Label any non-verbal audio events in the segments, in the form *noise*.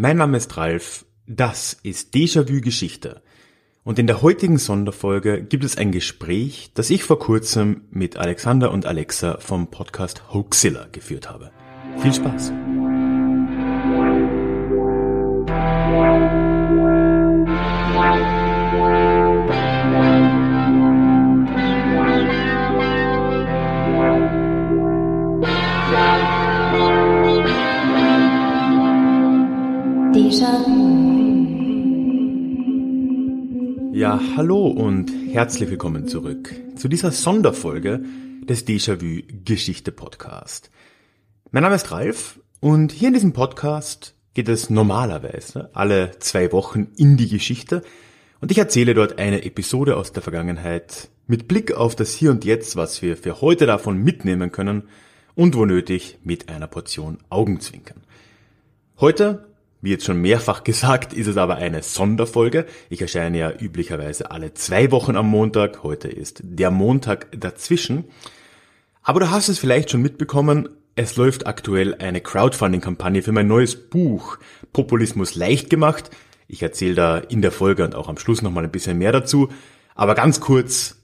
Mein Name ist Ralf, das ist Déjà-vu Geschichte. Und in der heutigen Sonderfolge gibt es ein Gespräch, das ich vor kurzem mit Alexander und Alexa vom Podcast Hoaxilla geführt habe. Viel Spaß! Ja, hallo und herzlich willkommen zurück zu dieser Sonderfolge des Déjà-vu Geschichte Podcast. Mein Name ist Ralf und hier in diesem Podcast geht es normalerweise alle zwei Wochen in die Geschichte und ich erzähle dort eine Episode aus der Vergangenheit mit Blick auf das Hier und Jetzt, was wir für heute davon mitnehmen können und wo nötig mit einer Portion Augenzwinkern. Heute wie jetzt schon mehrfach *laughs* gesagt, ist es aber eine Sonderfolge. Ich erscheine ja üblicherweise alle zwei Wochen am Montag. Heute ist der Montag dazwischen. Aber du hast es vielleicht schon mitbekommen, es läuft aktuell eine Crowdfunding-Kampagne für mein neues Buch Populismus leicht gemacht. Ich erzähle da in der Folge und auch am Schluss nochmal ein bisschen mehr dazu. Aber ganz kurz,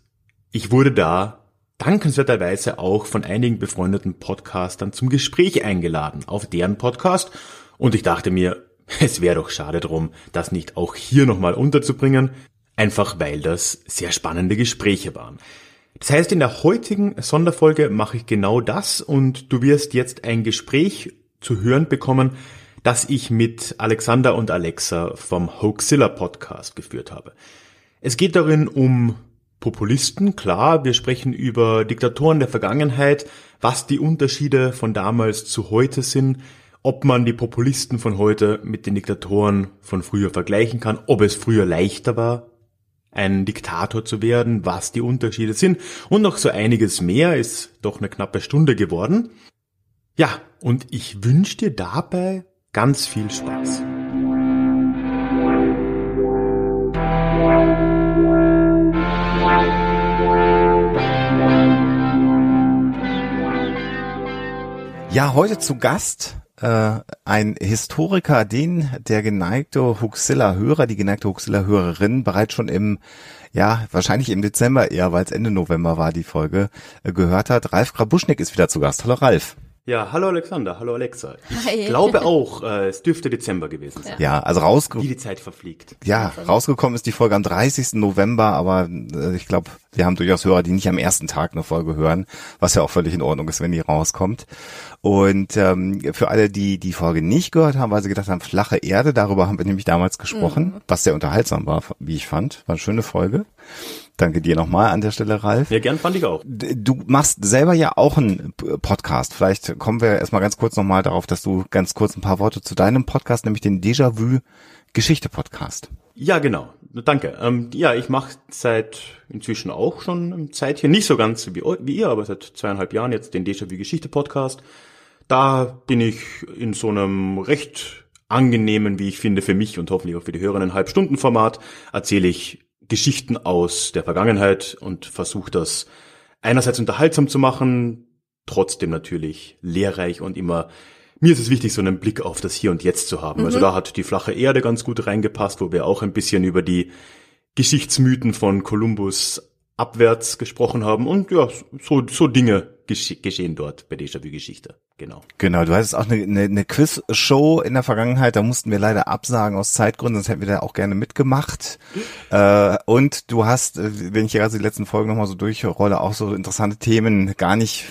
ich wurde da dankenswerterweise auch von einigen befreundeten Podcastern zum Gespräch eingeladen auf deren Podcast und ich dachte mir, es wäre doch schade drum, das nicht auch hier nochmal unterzubringen, einfach weil das sehr spannende Gespräche waren. Das heißt, in der heutigen Sonderfolge mache ich genau das und du wirst jetzt ein Gespräch zu hören bekommen, das ich mit Alexander und Alexa vom Hoaxilla Podcast geführt habe. Es geht darin um Populisten, klar, wir sprechen über Diktatoren der Vergangenheit, was die Unterschiede von damals zu heute sind, ob man die Populisten von heute mit den Diktatoren von früher vergleichen kann, ob es früher leichter war, ein Diktator zu werden, was die Unterschiede sind und noch so einiges mehr, ist doch eine knappe Stunde geworden. Ja, und ich wünsche dir dabei ganz viel Spaß. Ja, heute zu Gast äh, ein Historiker, den der geneigte Huxilla-Hörer, die geneigte Huxilla-Hörerin bereits schon im, ja, wahrscheinlich im Dezember eher, weil es Ende November war, die Folge, äh, gehört hat. Ralf Grabuschnik ist wieder zu Gast. Hallo Ralf. Ja, hallo Alexander, hallo Alexa. Ich Hi. glaube auch, äh, es dürfte Dezember gewesen sein. Ja, also rausgekommen. Wie die Zeit verfliegt. Ja, rausgekommen ist die Folge am 30. November, aber äh, ich glaube, wir haben durchaus Hörer, die nicht am ersten Tag eine Folge hören, was ja auch völlig in Ordnung ist, wenn die rauskommt. Und ähm, für alle, die die Folge nicht gehört haben, weil sie gedacht haben, flache Erde, darüber haben wir nämlich damals gesprochen, mhm. was sehr unterhaltsam war, wie ich fand. War eine schöne Folge. Danke dir nochmal an der Stelle, Ralf. Ja, gern fand ich auch. Du machst selber ja auch einen Podcast. Vielleicht kommen wir erstmal ganz kurz nochmal darauf, dass du ganz kurz ein paar Worte zu deinem Podcast, nämlich den Déjà-vu Geschichte Podcast. Ja, genau. Danke. Ähm, ja, ich mache seit inzwischen auch schon ein Zeitchen, nicht so ganz wie, wie ihr, aber seit zweieinhalb Jahren jetzt den Déjà-vu Geschichte Podcast. Da bin ich in so einem recht angenehmen, wie ich finde, für mich und hoffentlich auch für die Hörerinnen Halbstundenformat erzähle ich Geschichten aus der Vergangenheit und versuche das einerseits unterhaltsam zu machen, trotzdem natürlich lehrreich und immer mir ist es wichtig, so einen Blick auf das Hier und Jetzt zu haben. Also mhm. Also da hat die flache Erde ganz gut reingepasst, wo wir auch ein bisschen über die Geschichtsmythen von Kolumbus abwärts gesprochen haben und ja, so, so Dinge geschehen dort bei Déjà-vu Geschichte. Genau. Genau, du hattest auch eine, eine, eine Quiz-Show in der Vergangenheit, da mussten wir leider absagen aus Zeitgründen, sonst hätten wir da auch gerne mitgemacht. äh, und du hast, äh, wenn ich gerade die letzten Folgen nochmal so durchrolle, auch so interessante Themen gar nicht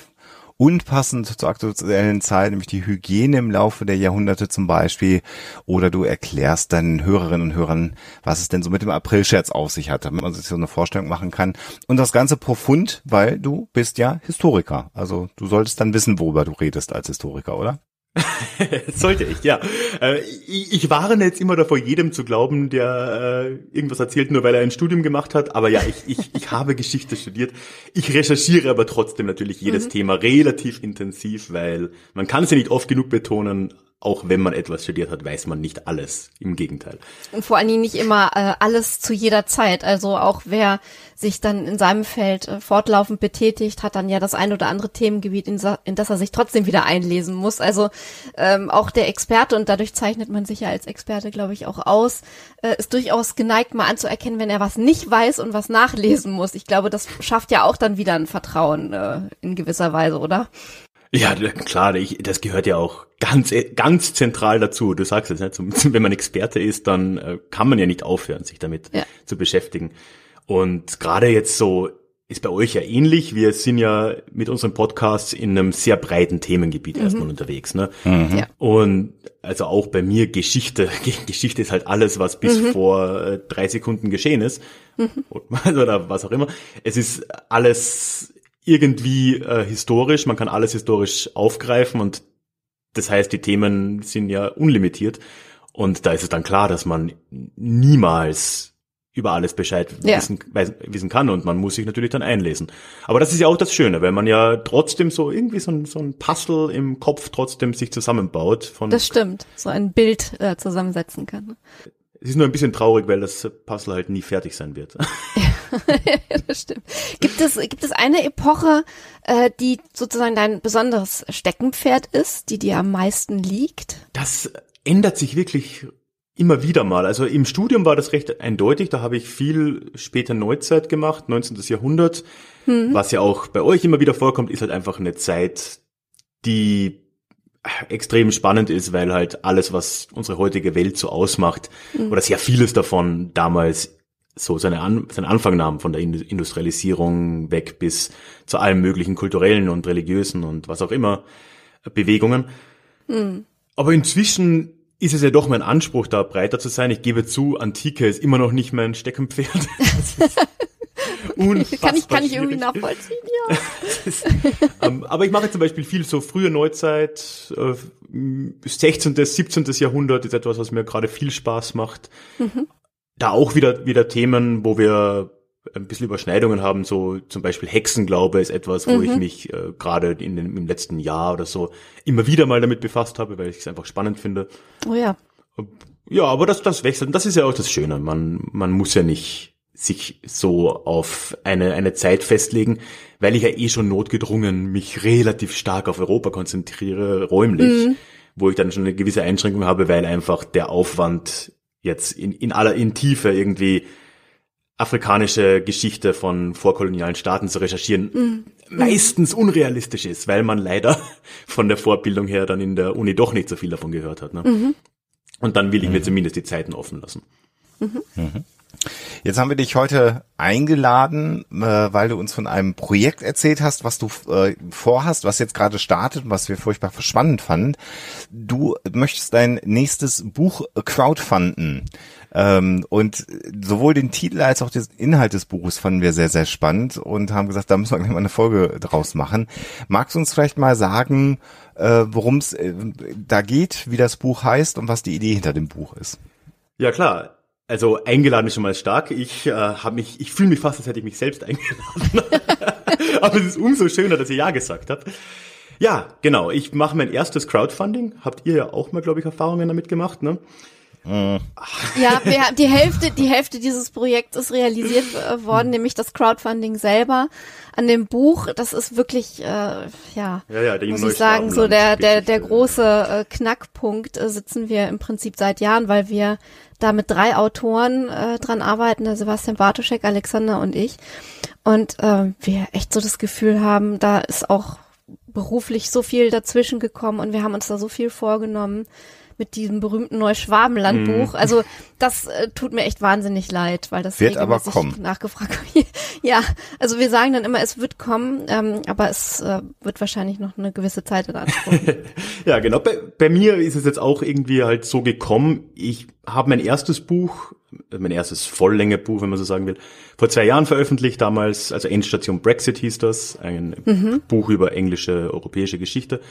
unpassend zur aktuellen Zeit, nämlich die Hygiene im Laufe der Jahrhunderte zum Beispiel. Oder du erklärst deinen Hörerinnen und Hörern, was es denn so mit dem Aprilscherz auf sich hat, damit man sich so eine Vorstellung machen kann. Und das Ganze profund, weil du bist ja Historiker. Also du solltest dann wissen, worüber du redest als Historiker, oder? *laughs* Sollte ich, ja. Äh, ich warne jetzt immer davor, jedem zu glauben, der äh, irgendwas erzählt, nur weil er ein Studium gemacht hat. Aber ja, ich, ich, ich habe Geschichte studiert. Ich recherchiere aber trotzdem natürlich jedes mhm. Thema relativ intensiv, weil man kann es ja nicht oft genug betonen. Auch wenn man etwas studiert hat, weiß man nicht alles. Im Gegenteil. Und vor allen Dingen nicht immer äh, alles zu jeder Zeit. Also auch wer sich dann in seinem Feld äh, fortlaufend betätigt, hat dann ja das ein oder andere Themengebiet, in, in das er sich trotzdem wieder einlesen muss. Also ähm, auch der Experte, und dadurch zeichnet man sich ja als Experte, glaube ich, auch aus, äh, ist durchaus geneigt, mal anzuerkennen, wenn er was nicht weiß und was nachlesen muss. Ich glaube, das schafft ja auch dann wieder ein Vertrauen äh, in gewisser Weise, oder? Ja, klar, ich, das gehört ja auch ganz, ganz zentral dazu. Du sagst es, ne? Wenn man Experte ist, dann äh, kann man ja nicht aufhören, sich damit ja. zu beschäftigen. Und gerade jetzt so ist bei euch ja ähnlich. Wir sind ja mit unserem Podcast in einem sehr breiten Themengebiet mhm. erstmal unterwegs. Ne? Mhm. Ja. Und also auch bei mir Geschichte. *laughs* Geschichte ist halt alles, was bis mhm. vor äh, drei Sekunden geschehen ist. Mhm. Oder was auch immer. Es ist alles irgendwie äh, historisch, man kann alles historisch aufgreifen und das heißt, die Themen sind ja unlimitiert und da ist es dann klar, dass man niemals über alles Bescheid ja. wissen, wissen kann und man muss sich natürlich dann einlesen. Aber das ist ja auch das Schöne, weil man ja trotzdem so irgendwie so ein, so ein Puzzle im Kopf trotzdem sich zusammenbaut. Von das stimmt, so ein Bild äh, zusammensetzen kann. Es ist nur ein bisschen traurig, weil das Puzzle halt nie fertig sein wird. *laughs* *laughs* Das stimmt. Gibt es, gibt es eine Epoche, äh, die sozusagen dein besonderes Steckenpferd ist, die dir am meisten liegt? Das ändert sich wirklich immer wieder mal. Also im Studium war das recht eindeutig. Da habe ich viel später Neuzeit gemacht, 19. Jahrhundert. Mhm. Was ja auch bei euch immer wieder vorkommt, ist halt einfach eine Zeit, die extrem spannend ist, weil halt alles, was unsere heutige Welt so ausmacht, mhm. oder sehr vieles davon damals so seine An seinen Anfang nahm von der Industrialisierung weg bis zu allen möglichen kulturellen und religiösen und was auch immer Bewegungen. Mhm. Aber inzwischen ist es ja doch mein Anspruch, da breiter zu sein. Ich gebe zu, Antike ist immer noch nicht mein Steckenpferd. *laughs* *laughs* kann ich, kann ich irgendwie nachvollziehen, ja. *laughs* ist, ähm, aber ich mache zum Beispiel viel so frühe Neuzeit, äh, 16., 17. Jahrhundert ist etwas, was mir gerade viel Spaß macht. Mhm. Da auch wieder, wieder Themen, wo wir ein bisschen Überschneidungen haben, so zum Beispiel Hexenglaube ist etwas, wo mhm. ich mich äh, gerade in den, im letzten Jahr oder so immer wieder mal damit befasst habe, weil ich es einfach spannend finde. Oh ja. Ja, aber das, das wechselt. Und das ist ja auch das Schöne. Man, man muss ja nicht sich so auf eine, eine Zeit festlegen, weil ich ja eh schon notgedrungen mich relativ stark auf Europa konzentriere, räumlich, mhm. wo ich dann schon eine gewisse Einschränkung habe, weil einfach der Aufwand jetzt in, in aller, in Tiefe irgendwie afrikanische Geschichte von vorkolonialen Staaten zu recherchieren, mhm. meistens unrealistisch ist, weil man leider von der Vorbildung her dann in der Uni doch nicht so viel davon gehört hat. Ne? Mhm. Und dann will ich mir mhm. zumindest die Zeiten offen lassen. Mhm. mhm. Jetzt haben wir dich heute eingeladen, äh, weil du uns von einem Projekt erzählt hast, was du äh, vorhast, was jetzt gerade startet und was wir furchtbar spannend fanden. Du möchtest dein nächstes Buch crowdfunden. Ähm, und sowohl den Titel als auch den Inhalt des Buches fanden wir sehr, sehr spannend und haben gesagt, da müssen wir gleich mal eine Folge draus machen. Magst du uns vielleicht mal sagen, äh, worum es da geht, wie das Buch heißt und was die Idee hinter dem Buch ist? Ja, klar. Also eingeladen ist schon mal stark. Ich äh, habe mich, ich fühle mich fast, als hätte ich mich selbst eingeladen. *laughs* Aber es ist umso schöner, dass ihr ja gesagt habt. Ja, genau. Ich mache mein erstes Crowdfunding. Habt ihr ja auch mal, glaube ich, Erfahrungen damit gemacht, ne? Mhm. Ja, wir, die Hälfte, die Hälfte dieses Projekts ist realisiert äh, worden, nämlich das Crowdfunding selber. An dem Buch, das ist wirklich, äh, ja, ja, ja muss ich sagen, so der, der, der große äh, Knackpunkt äh, sitzen wir im Prinzip seit Jahren, weil wir da mit drei Autoren äh, dran arbeiten, der Sebastian Bartoschek, Alexander und ich. Und äh, wir echt so das Gefühl haben, da ist auch beruflich so viel dazwischen gekommen und wir haben uns da so viel vorgenommen mit diesem berühmten Neuschwabenlandbuch. Mm. Also das äh, tut mir echt wahnsinnig leid, weil das wird aber kommen. Nachgefragt. *laughs* ja, also wir sagen dann immer, es wird kommen, ähm, aber es äh, wird wahrscheinlich noch eine gewisse Zeit in Anspruch. *laughs* ja, genau. Bei, bei mir ist es jetzt auch irgendwie halt so gekommen. Ich habe mein erstes Buch, mein erstes Volllängebuch, wenn man so sagen will, vor zwei Jahren veröffentlicht, damals, also Endstation Brexit hieß das, ein mhm. Buch über englische, europäische Geschichte.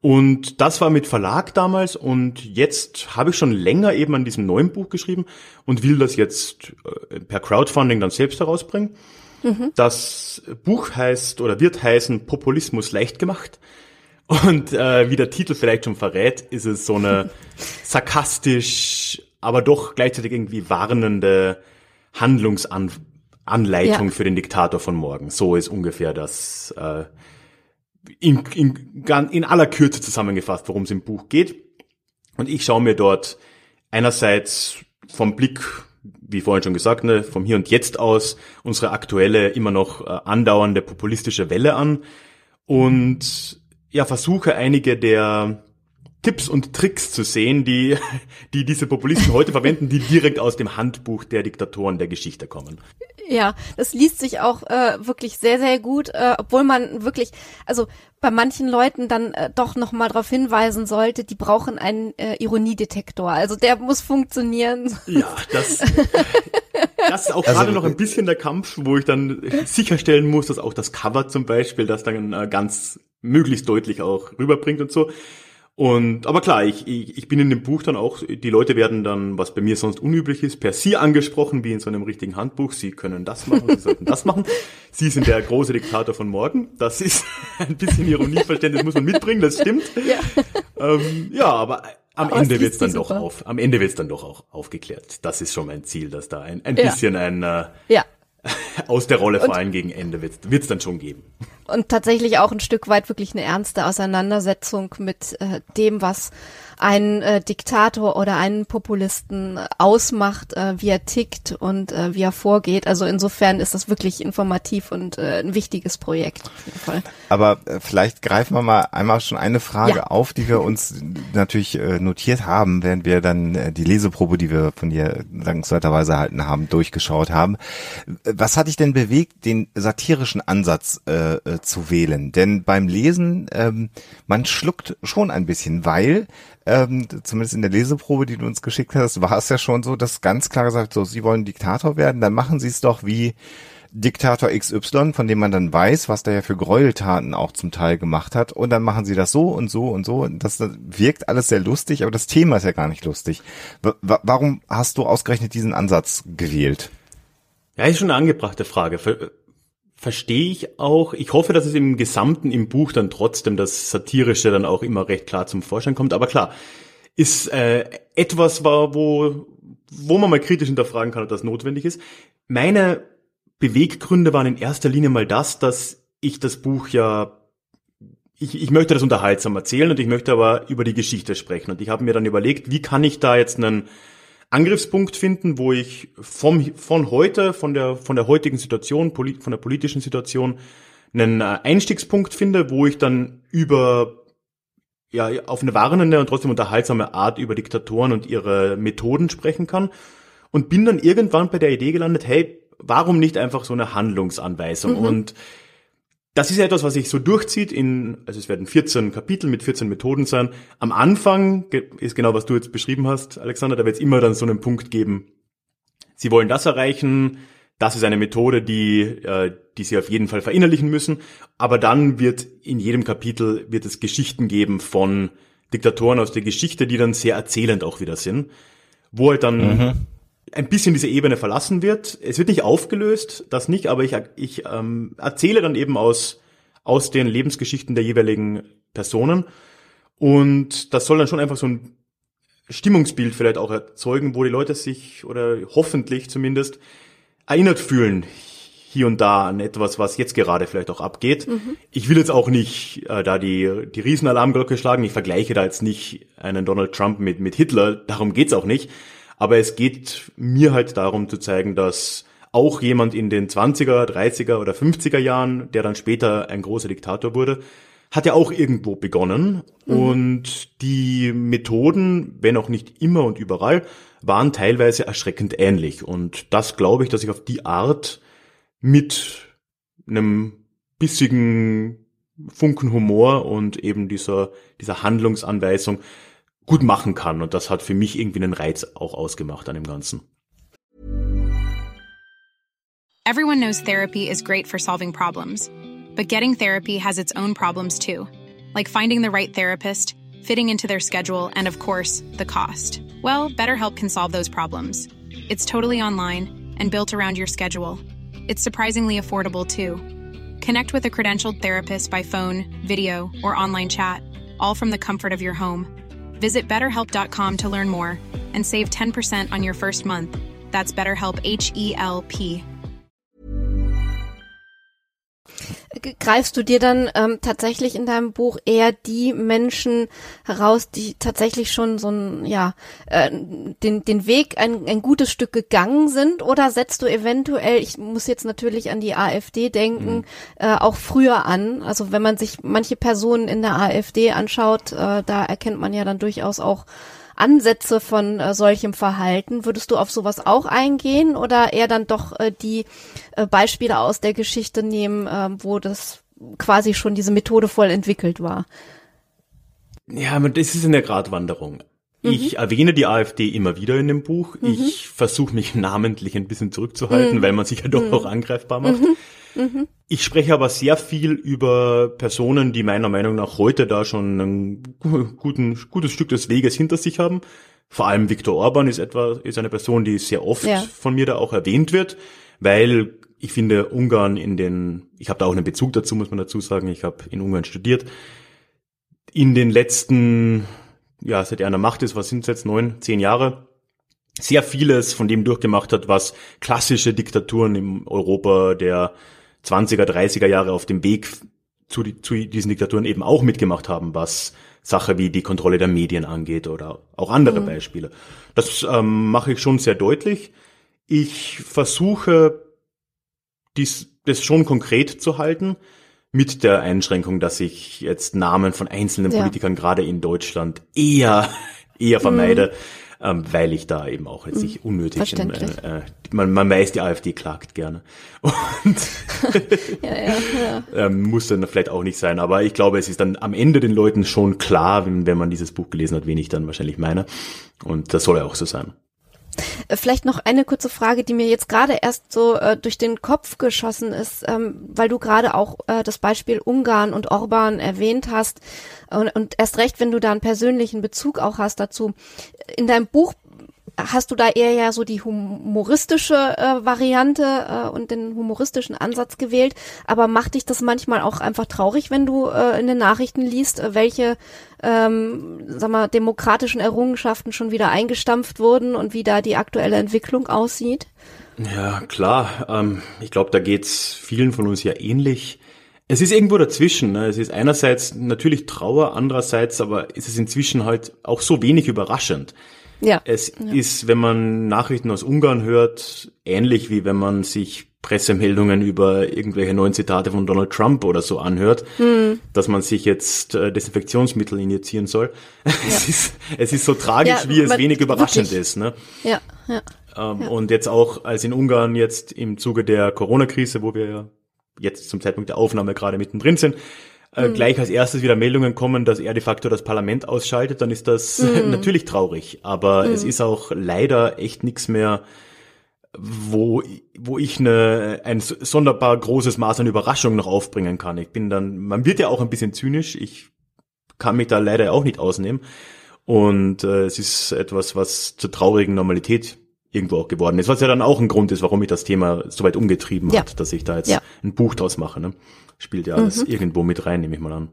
Und das war mit Verlag damals und jetzt habe ich schon länger eben an diesem neuen Buch geschrieben und will das jetzt äh, per Crowdfunding dann selbst herausbringen. Mhm. Das Buch heißt oder wird heißen Populismus leicht gemacht Und äh, wie der Titel vielleicht schon verrät, ist es so eine *laughs* sarkastisch, aber doch gleichzeitig irgendwie warnende Handlungsanleitung ja. für den Diktator von morgen. So ist ungefähr das äh, in, in, in aller Kürze zusammengefasst, worum es im Buch geht. Und ich schaue mir dort einerseits vom Blick, wie vorhin schon gesagt, ne, vom Hier und Jetzt aus unsere aktuelle, immer noch äh, andauernde populistische Welle an und ja, versuche einige der Tipps und Tricks zu sehen, die, *laughs* die diese Populisten heute verwenden, die direkt aus dem Handbuch der Diktatoren der Geschichte kommen. Ja, das liest sich auch äh, wirklich sehr, sehr gut, äh, obwohl man wirklich, also bei manchen Leuten dann äh, doch nochmal darauf hinweisen sollte, die brauchen einen äh, Ironiedetektor. Also der muss funktionieren. Ja, das, *laughs* das ist auch also, gerade noch ein bisschen der Kampf, wo ich dann sicherstellen muss, dass auch das Cover zum Beispiel das dann äh, ganz möglichst deutlich auch rüberbringt und so. Und aber klar, ich, ich, ich bin in dem Buch dann auch, die Leute werden dann, was bei mir sonst unüblich ist, per Sie angesprochen, wie in so einem richtigen Handbuch. Sie können das machen, Sie sollten das machen. Sie sind der große Diktator von morgen. Das ist *laughs* ein bisschen Ironieverständnis, muss man mitbringen, das stimmt. Ja, ähm, ja aber am aber Ende wird's dann doch super. auf, am Ende wird's dann doch auch aufgeklärt. Das ist schon mein Ziel, dass da ein, ein ja. bisschen ein äh, ja. *laughs* aus der Rolle vor allem gegen Ende wird es dann schon geben. Und tatsächlich auch ein Stück weit wirklich eine ernste Auseinandersetzung mit äh, dem, was einen äh, Diktator oder einen Populisten ausmacht, äh, wie er tickt und äh, wie er vorgeht. Also insofern ist das wirklich informativ und äh, ein wichtiges Projekt. Auf jeden Fall. Aber äh, vielleicht greifen wir mal einmal schon eine Frage ja. auf, die wir uns natürlich äh, notiert haben, während wir dann äh, die Leseprobe, die wir von dir dankenswerterweise erhalten haben, durchgeschaut haben. Was hat dich denn bewegt, den satirischen Ansatz äh, äh, zu wählen? Denn beim Lesen, ähm, man schluckt schon ein bisschen, weil ähm, zumindest in der Leseprobe, die du uns geschickt hast, war es ja schon so, dass ganz klar gesagt, so, sie wollen Diktator werden, dann machen sie es doch wie Diktator XY, von dem man dann weiß, was der ja für Gräueltaten auch zum Teil gemacht hat. Und dann machen sie das so und so und so. Das, wirkt alles sehr lustig, aber das Thema ist ja gar nicht lustig. W warum hast du ausgerechnet diesen Ansatz gewählt? Ja, ist schon eine angebrachte Frage verstehe ich auch. Ich hoffe, dass es im Gesamten im Buch dann trotzdem das Satirische dann auch immer recht klar zum Vorschein kommt. Aber klar, ist äh, etwas war, wo, wo man mal kritisch hinterfragen kann, ob das notwendig ist. Meine Beweggründe waren in erster Linie mal das, dass ich das Buch ja ich, ich möchte das unterhaltsam erzählen und ich möchte aber über die Geschichte sprechen. Und ich habe mir dann überlegt, wie kann ich da jetzt einen Angriffspunkt finden, wo ich vom, von heute, von der, von der heutigen Situation, von der politischen Situation, einen äh, Einstiegspunkt finde, wo ich dann über ja, auf eine warnende und trotzdem unterhaltsame Art über Diktatoren und ihre Methoden sprechen kann. Und bin dann irgendwann bei der Idee gelandet, hey, warum nicht einfach so eine Handlungsanweisung? Mhm. Und das ist etwas, was sich so durchzieht in, also es werden 14 Kapitel mit 14 Methoden sein. Am Anfang ist genau, was du jetzt beschrieben hast, Alexander, da wird es immer dann so einen Punkt geben, Sie wollen das erreichen, das ist eine Methode, die, äh, die Sie auf jeden Fall verinnerlichen müssen. Aber dann wird in jedem Kapitel wird es Geschichten geben von Diktatoren aus der Geschichte, die dann sehr erzählend auch wieder sind, wo halt dann mhm ein bisschen diese Ebene verlassen wird. Es wird nicht aufgelöst, das nicht, aber ich, ich ähm, erzähle dann eben aus, aus den Lebensgeschichten der jeweiligen Personen. Und das soll dann schon einfach so ein Stimmungsbild vielleicht auch erzeugen, wo die Leute sich oder hoffentlich zumindest erinnert fühlen hier und da an etwas, was jetzt gerade vielleicht auch abgeht. Mhm. Ich will jetzt auch nicht äh, da die, die Riesenalarmglocke schlagen. Ich vergleiche da jetzt nicht einen Donald Trump mit, mit Hitler. Darum geht's auch nicht. Aber es geht mir halt darum zu zeigen, dass auch jemand in den 20er, 30er oder 50er Jahren, der dann später ein großer Diktator wurde, hat ja auch irgendwo begonnen. Mhm. Und die Methoden, wenn auch nicht immer und überall, waren teilweise erschreckend ähnlich. Und das glaube ich, dass ich auf die Art mit einem bissigen Funken Humor und eben dieser, dieser Handlungsanweisung gut machen kann. Und das hat für mich irgendwie einen Reiz auch ausgemacht an dem Ganzen. Everyone knows therapy is great for solving problems. But getting therapy has its own problems too. Like finding the right therapist, fitting into their schedule, and of course, the cost. Well, BetterHelp can solve those problems. It's totally online and built around your schedule. It's surprisingly affordable too. Connect with a credentialed therapist by phone, video, or online chat, all from the comfort of your home. Visit betterhelp.com to learn more and save 10% on your first month. That's BetterHelp H E L P. greifst du dir dann ähm, tatsächlich in deinem Buch eher die Menschen heraus, die tatsächlich schon so ein, ja, äh, den, den Weg ein, ein gutes Stück gegangen sind oder setzt du eventuell, ich muss jetzt natürlich an die AfD denken, mhm. äh, auch früher an? Also wenn man sich manche Personen in der AfD anschaut, äh, da erkennt man ja dann durchaus auch Ansätze von äh, solchem Verhalten. Würdest du auf sowas auch eingehen oder eher dann doch äh, die äh, Beispiele aus der Geschichte nehmen, äh, wo das quasi schon diese Methode voll entwickelt war? Ja, das ist eine Gratwanderung. Mhm. Ich erwähne die AfD immer wieder in dem Buch. Mhm. Ich versuche mich *laughs* namentlich ein bisschen zurückzuhalten, mhm. weil man sich ja doch mhm. auch angreifbar macht. Mhm. Ich spreche aber sehr viel über Personen, die meiner Meinung nach heute da schon ein guten, gutes Stück des Weges hinter sich haben. Vor allem Viktor Orban ist etwa, ist eine Person, die sehr oft ja. von mir da auch erwähnt wird, weil ich finde Ungarn in den, ich habe da auch einen Bezug dazu, muss man dazu sagen, ich habe in Ungarn studiert. In den letzten, ja, seit er an der Macht ist, was sind es jetzt, neun, zehn Jahre, sehr vieles von dem durchgemacht hat, was klassische Diktaturen im Europa der 20er, 30er Jahre auf dem Weg zu, zu diesen Diktaturen eben auch mitgemacht haben, was Sache wie die Kontrolle der Medien angeht oder auch andere mhm. Beispiele. Das ähm, mache ich schon sehr deutlich. Ich versuche, dies, das schon konkret zu halten, mit der Einschränkung, dass ich jetzt Namen von einzelnen ja. Politikern gerade in Deutschland eher, eher vermeide. Mhm ähm, weil ich da eben auch jetzt nicht mhm. unnötig, in, äh, äh, man, man weiß, die AfD klagt gerne *laughs* und *laughs* ja, ja, ja. Ähm, muss dann vielleicht auch nicht sein, aber ich glaube, es ist dann am Ende den Leuten schon klar, wenn, wenn man dieses Buch gelesen hat, wen ich dann wahrscheinlich meine und das soll ja auch so sein. Äh, vielleicht noch eine kurze Frage, die mir jetzt gerade erst so äh, durch den Kopf geschossen ist, ähm, weil du gerade auch äh, das Beispiel Ungarn und Orban erwähnt hast und, und erst recht, wenn du da einen persönlichen Bezug auch hast dazu. In deinem Buch hast du da eher ja so die humoristische äh, Variante äh, und den humoristischen Ansatz gewählt, aber macht dich das manchmal auch einfach traurig, wenn du äh, in den Nachrichten liest, äh, welche ähm, sag mal, demokratischen Errungenschaften schon wieder eingestampft wurden und wie da die aktuelle Entwicklung aussieht? Ja, klar. Ähm, ich glaube, da geht's vielen von uns ja ähnlich. Es ist irgendwo dazwischen. Ne? Es ist einerseits natürlich Trauer, andererseits aber ist es inzwischen halt auch so wenig überraschend. Ja. Es ja. ist, wenn man Nachrichten aus Ungarn hört, ähnlich wie wenn man sich Pressemeldungen über irgendwelche neuen Zitate von Donald Trump oder so anhört, hm. dass man sich jetzt äh, Desinfektionsmittel injizieren soll. *laughs* Ja. es, ist, es ist so tragisch, ja, wie es wenig überraschend wirklich. ist. Ne? Ja, ja, ähm, ja. Und jetzt auch, als in Ungarn jetzt im Zuge der Corona-Krise, wo wir ja jetzt zum Zeitpunkt der Aufnahme gerade mittendrin sind, äh, mhm. gleich als erstes wieder Meldungen kommen, dass er de facto das Parlament ausschaltet, dann ist das mhm. *laughs* natürlich traurig. Aber mhm. es ist auch leider echt nichts mehr, wo, wo ich eine, ein sonderbar großes Maß an Überraschung noch aufbringen kann. Ich bin dann, man wird ja auch ein bisschen zynisch. Ich kann mich da leider auch nicht ausnehmen. Und äh, es ist etwas, was zur traurigen Normalität irgendwo auch geworden ist, was ja dann auch ein Grund ist, warum mich das Thema so weit umgetrieben ja. hat, dass ich da jetzt ja. ein Buch draus mache. Ne? Spielt ja alles mhm. irgendwo mit rein, nehme ich mal an.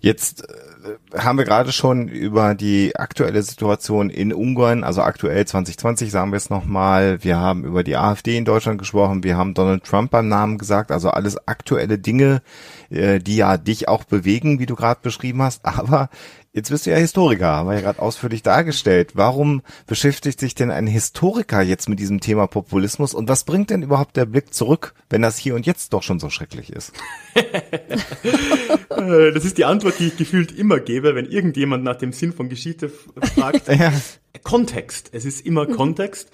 Jetzt äh, haben wir gerade schon über die aktuelle Situation in Ungarn, also aktuell 2020 sagen wir es nochmal. Wir haben über die AfD in Deutschland gesprochen. Wir haben Donald Trump beim Namen gesagt. Also alles aktuelle Dinge, äh, die ja dich auch bewegen, wie du gerade beschrieben hast. Aber Jetzt bist du ja Historiker, haben wir ja gerade ausführlich dargestellt. Warum beschäftigt sich denn ein Historiker jetzt mit diesem Thema Populismus und was bringt denn überhaupt der Blick zurück, wenn das hier und jetzt doch schon so schrecklich ist? *laughs* das ist die Antwort, die ich gefühlt immer gebe, wenn irgendjemand nach dem Sinn von Geschichte fragt. *laughs* ja. Kontext. Es ist immer Kontext.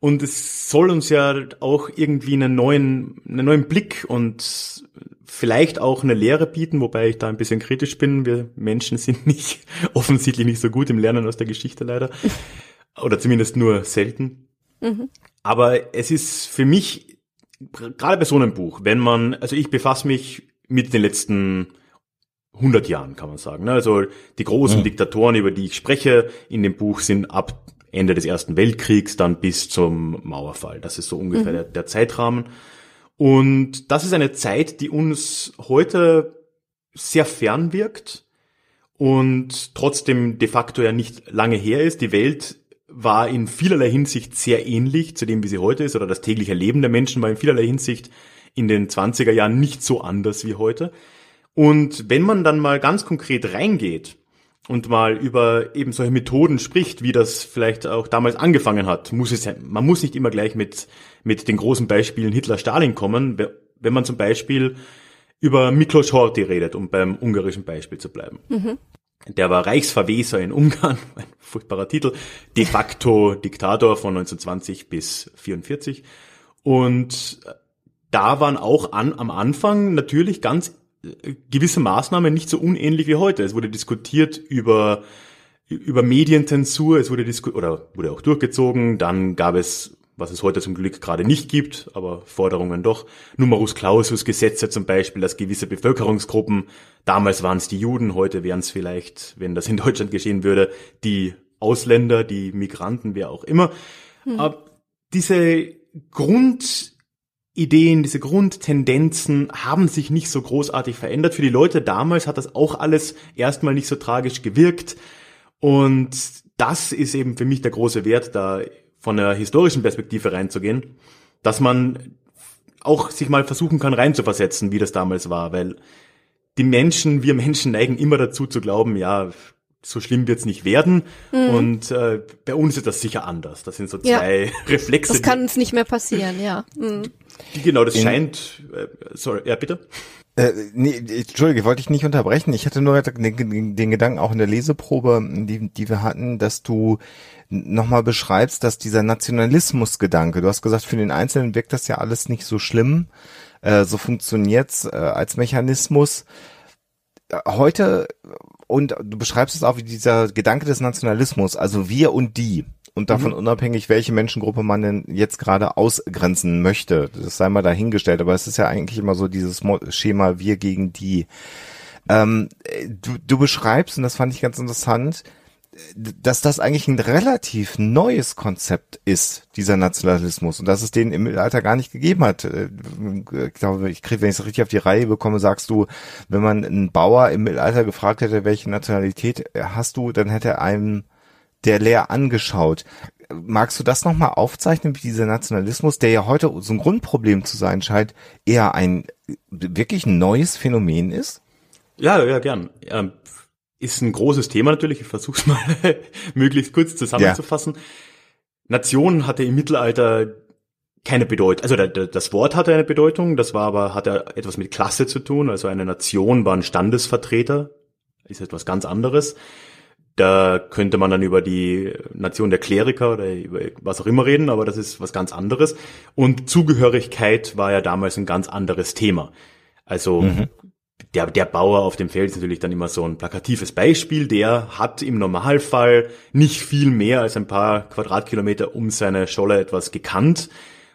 Und es soll uns ja auch irgendwie einen neuen, einen neuen Blick und vielleicht auch eine Lehre bieten, wobei ich da ein bisschen kritisch bin. Wir Menschen sind *laughs* nicht offensichtlich nicht so gut im Lernen aus der Geschichte leider. Oder zumindest nur selten. Mhm. Aber es ist für mich, gerade bei so einem Buch, wenn man, also ich befasse mich mit den letzten 100 Jahren, kann man sagen. Ne? Also die großen mhm. Diktatoren, über die ich spreche in dem Buch, sind ab Ende des Ersten Weltkriegs dann bis zum Mauerfall. Das ist so ungefähr mhm. der, der Zeitrahmen. Und das ist eine Zeit, die uns heute sehr fern wirkt und trotzdem de facto ja nicht lange her ist. Die Welt war in vielerlei Hinsicht sehr ähnlich zu dem, wie sie heute ist, oder das tägliche Leben der Menschen war in vielerlei Hinsicht in den 20er Jahren nicht so anders wie heute. Und wenn man dann mal ganz konkret reingeht und mal über eben solche Methoden spricht, wie das vielleicht auch damals angefangen hat, muss es, man muss nicht immer gleich mit, mit den großen Beispielen Hitler-Stalin kommen, wenn man zum Beispiel über Miklos Horthy redet, um beim ungarischen Beispiel zu bleiben. Mhm. Der war Reichsverweser in Ungarn, *laughs* ein furchtbarer Titel, de facto Diktator von 1920 bis 44. Und da waren auch an, am Anfang natürlich ganz äh, gewisse Maßnahmen nicht so unähnlich wie heute. Es wurde diskutiert über über Medientensur, es wurde disku oder wurde auch durchgezogen. Dann gab es, was es heute zum Glück gerade nicht gibt, aber Forderungen doch, Numerus Clausus Gesetze zum Beispiel, dass gewisse Bevölkerungsgruppen, damals waren es die Juden, heute wären es vielleicht, wenn das in Deutschland geschehen würde, die Ausländer, die Migranten, wer auch immer. Hm. Aber diese Grund Ideen, diese Grundtendenzen haben sich nicht so großartig verändert. Für die Leute damals hat das auch alles erstmal nicht so tragisch gewirkt. Und das ist eben für mich der große Wert, da von der historischen Perspektive reinzugehen, dass man auch sich mal versuchen kann reinzuversetzen, wie das damals war, weil die Menschen, wir Menschen neigen immer dazu zu glauben, ja, so schlimm wird's nicht werden. Mhm. Und äh, bei uns ist das sicher anders. Das sind so zwei ja. *laughs* Reflexe. Das kann uns nicht mehr passieren, ja. Mhm. Genau, das In, scheint. Äh, sorry, ja bitte. Äh, nee, Entschuldige, wollte ich nicht unterbrechen. Ich hatte nur den, den Gedanken auch in der Leseprobe, die, die wir hatten, dass du nochmal beschreibst, dass dieser Nationalismusgedanke, du hast gesagt, für den Einzelnen wirkt das ja alles nicht so schlimm, äh, so funktioniert's äh, als Mechanismus. Äh, heute und du beschreibst es auch wie dieser Gedanke des Nationalismus, also wir und die. Und davon mhm. unabhängig, welche Menschengruppe man denn jetzt gerade ausgrenzen möchte. Das sei mal dahingestellt, aber es ist ja eigentlich immer so dieses Schema wir gegen die. Ähm, du, du beschreibst, und das fand ich ganz interessant, dass das eigentlich ein relativ neues Konzept ist, dieser Nationalismus, und dass es den im Mittelalter gar nicht gegeben hat. Äh, ich glaube, ich kriege, wenn ich es richtig auf die Reihe bekomme, sagst du, wenn man einen Bauer im Mittelalter gefragt hätte, welche Nationalität hast du, dann hätte er einem der leer angeschaut. Magst du das nochmal aufzeichnen, wie dieser Nationalismus, der ja heute so ein Grundproblem zu sein scheint, eher ein wirklich neues Phänomen ist? Ja, ja, gern. Ähm, ist ein großes Thema natürlich. Ich versuche es *laughs* mal möglichst kurz zusammenzufassen. Ja. Nation hatte im Mittelalter keine Bedeutung. Also das Wort hatte eine Bedeutung, das war aber, hatte etwas mit Klasse zu tun. Also eine Nation war ein Standesvertreter, ist etwas ganz anderes. Da könnte man dann über die Nation der Kleriker oder über was auch immer reden, aber das ist was ganz anderes. Und Zugehörigkeit war ja damals ein ganz anderes Thema. Also mhm der, der Bauer auf dem Feld ist natürlich dann immer so ein plakatives Beispiel. Der hat im Normalfall nicht viel mehr als ein paar Quadratkilometer um seine Scholle etwas gekannt.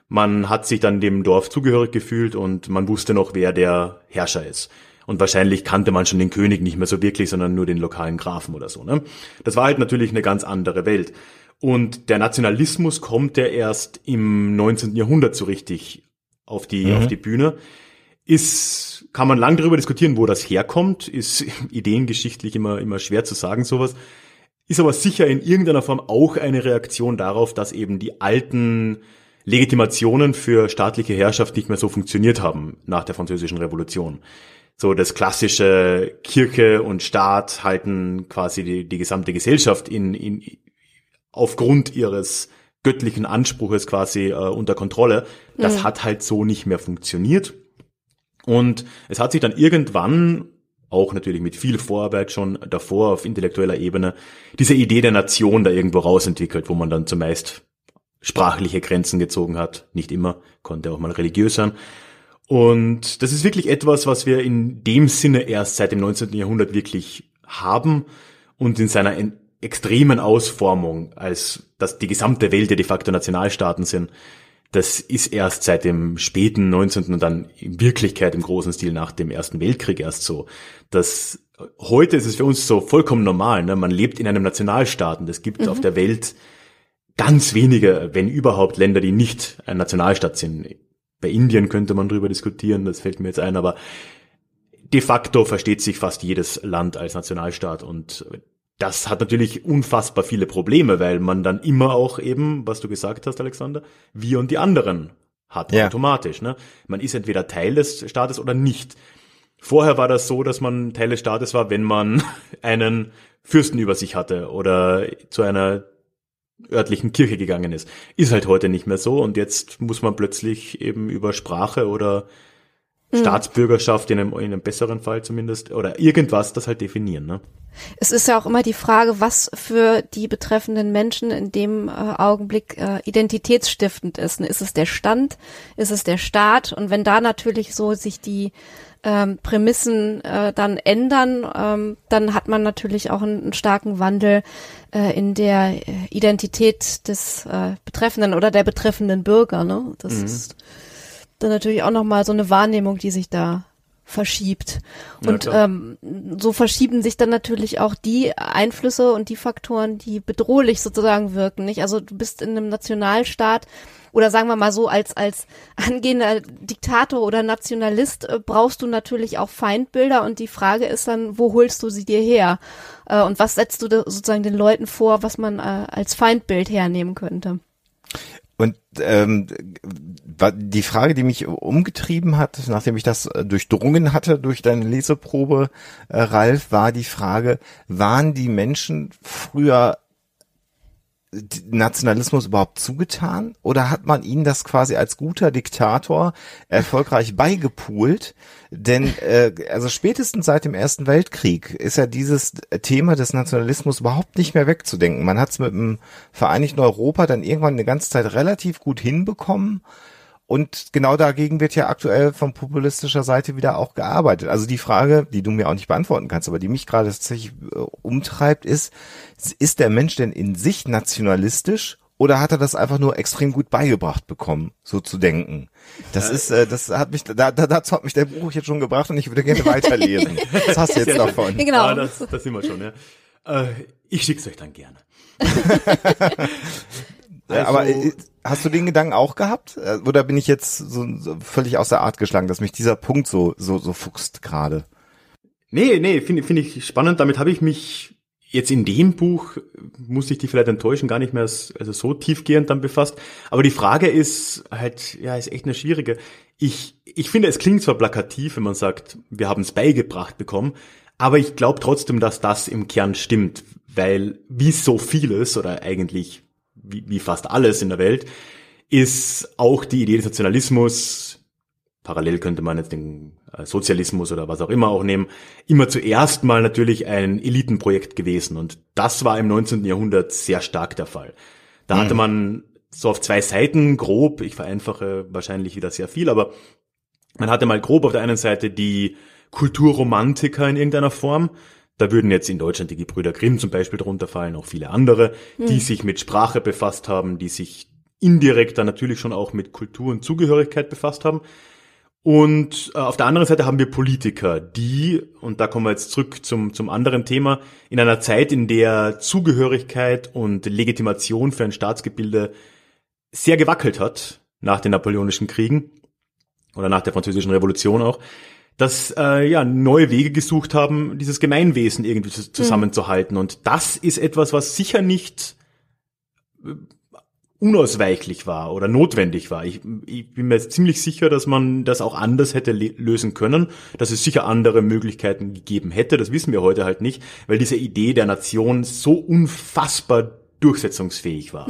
Man hat sich dann dem Dorf zugehörig gefühlt und man wusste noch, wer der Herrscher ist. Und wahrscheinlich kannte man schon den König nicht mehr so wirklich, sondern nur den lokalen Grafen oder so. Ne? Das war halt natürlich eine ganz andere Welt. Und der Nationalismus kommt ja erst im 19. Jahrhundert so richtig auf die, mhm. auf die Bühne. Ist kann man lang darüber diskutieren, wo das herkommt, ist *laughs* ideengeschichtlich immer, immer schwer zu sagen, sowas. Ist aber sicher in irgendeiner Form auch eine Reaktion darauf, dass eben die alten Legitimationen für staatliche Herrschaft nicht mehr so funktioniert haben nach der französischen Revolution. So das klassische Kirche und Staat halten quasi die, die gesamte Gesellschaft in, in, aufgrund ihres göttlichen Anspruches quasi äh, unter Kontrolle. Das mhm. hat halt so nicht mehr funktioniert. Und es hat sich dann irgendwann, auch natürlich mit viel Vorarbeit schon davor auf intellektueller Ebene, diese Idee der Nation da irgendwo rausentwickelt, wo man dann zumeist sprachliche Grenzen gezogen hat. Nicht immer, konnte auch mal religiös sein. Und das ist wirklich etwas, was wir in dem Sinne erst seit dem 19. Jahrhundert wirklich haben und in seiner extremen Ausformung, als dass die gesamte Welt ja de facto Nationalstaaten sind, das ist erst seit dem späten 19. und dann in Wirklichkeit im großen Stil nach dem Ersten Weltkrieg erst so. Das heute ist es für uns so vollkommen normal. Ne? Man lebt in einem Nationalstaat und es gibt mhm. auf der Welt ganz wenige, wenn überhaupt, Länder, die nicht ein Nationalstaat sind. Bei Indien könnte man drüber diskutieren, das fällt mir jetzt ein, aber de facto versteht sich fast jedes Land als Nationalstaat und das hat natürlich unfassbar viele Probleme, weil man dann immer auch eben, was du gesagt hast, Alexander, wir und die anderen hat ja. automatisch. Ne? Man ist entweder Teil des Staates oder nicht. Vorher war das so, dass man Teil des Staates war, wenn man *laughs* einen Fürsten über sich hatte oder zu einer örtlichen Kirche gegangen ist. Ist halt heute nicht mehr so und jetzt muss man plötzlich eben über Sprache oder. Staatsbürgerschaft in einem, in einem besseren Fall zumindest oder irgendwas das halt definieren. Ne? Es ist ja auch immer die Frage, was für die betreffenden Menschen in dem äh, Augenblick äh, identitätsstiftend ist. Ist es der Stand? Ist es der Staat? Und wenn da natürlich so sich die ähm, Prämissen äh, dann ändern, ähm, dann hat man natürlich auch einen, einen starken Wandel äh, in der äh, Identität des äh, Betreffenden oder der betreffenden Bürger. Ne? Das mhm. ist dann natürlich auch nochmal so eine Wahrnehmung, die sich da verschiebt. Und ja, ähm, so verschieben sich dann natürlich auch die Einflüsse und die Faktoren, die bedrohlich sozusagen wirken. Nicht? Also du bist in einem Nationalstaat oder sagen wir mal so, als, als angehender Diktator oder Nationalist äh, brauchst du natürlich auch Feindbilder und die Frage ist dann, wo holst du sie dir her? Äh, und was setzt du sozusagen den Leuten vor, was man äh, als Feindbild hernehmen könnte? Und ähm, die Frage, die mich umgetrieben hat, nachdem ich das äh, durchdrungen hatte durch deine Leseprobe, äh, Ralf, war die Frage, waren die Menschen früher Nationalismus überhaupt zugetan? Oder hat man ihnen das quasi als guter Diktator erfolgreich *laughs* beigepult? Denn äh, also spätestens seit dem Ersten Weltkrieg ist ja dieses Thema des Nationalismus überhaupt nicht mehr wegzudenken. Man hat es mit dem Vereinigten Europa dann irgendwann eine ganze Zeit relativ gut hinbekommen. Und genau dagegen wird ja aktuell von populistischer Seite wieder auch gearbeitet. Also die Frage, die du mir auch nicht beantworten kannst, aber die mich gerade tatsächlich äh, umtreibt, ist, ist der Mensch denn in sich nationalistisch oder hat er das einfach nur extrem gut beigebracht bekommen, so zu denken? Das ist, äh, das hat mich, da, da, dazu hat mich der Buch jetzt schon gebracht und ich würde gerne weiterlesen. Was hast du jetzt davon? Genau. Ah, das, das sind wir schon, ja. Äh, ich schick's euch dann gerne. *laughs* Also, aber äh, hast du den Gedanken auch gehabt? Äh, oder bin ich jetzt so, so völlig aus der Art geschlagen, dass mich dieser Punkt so, so, so fuchst gerade? Nee, nee, finde find ich spannend. Damit habe ich mich jetzt in dem Buch, muss ich die vielleicht enttäuschen, gar nicht mehr also so tiefgehend dann befasst. Aber die Frage ist halt, ja, ist echt eine schwierige. Ich, ich finde, es klingt zwar plakativ, wenn man sagt, wir haben es beigebracht bekommen, aber ich glaube trotzdem, dass das im Kern stimmt, weil wie so vieles oder eigentlich wie, wie fast alles in der Welt, ist auch die Idee des Nationalismus, parallel könnte man jetzt den äh, Sozialismus oder was auch immer auch nehmen, immer zuerst mal natürlich ein Elitenprojekt gewesen. Und das war im 19. Jahrhundert sehr stark der Fall. Da mhm. hatte man so auf zwei Seiten grob, ich vereinfache wahrscheinlich wieder sehr viel, aber man hatte mal grob auf der einen Seite die Kulturromantiker in irgendeiner Form, da würden jetzt in Deutschland die Gebrüder Grimm zum Beispiel drunter fallen, auch viele andere, mhm. die sich mit Sprache befasst haben, die sich indirekt dann natürlich schon auch mit Kultur und Zugehörigkeit befasst haben. Und äh, auf der anderen Seite haben wir Politiker, die, und da kommen wir jetzt zurück zum, zum anderen Thema, in einer Zeit, in der Zugehörigkeit und Legitimation für ein Staatsgebilde sehr gewackelt hat, nach den Napoleonischen Kriegen oder nach der Französischen Revolution auch, dass äh, ja neue Wege gesucht haben, dieses Gemeinwesen irgendwie zusammenzuhalten. Mhm. Und das ist etwas, was sicher nicht äh, unausweichlich war oder notwendig war. Ich, ich bin mir ziemlich sicher, dass man das auch anders hätte lösen können, dass es sicher andere Möglichkeiten gegeben hätte. Das wissen wir heute halt nicht, weil diese Idee der Nation so unfassbar durchsetzungsfähig war.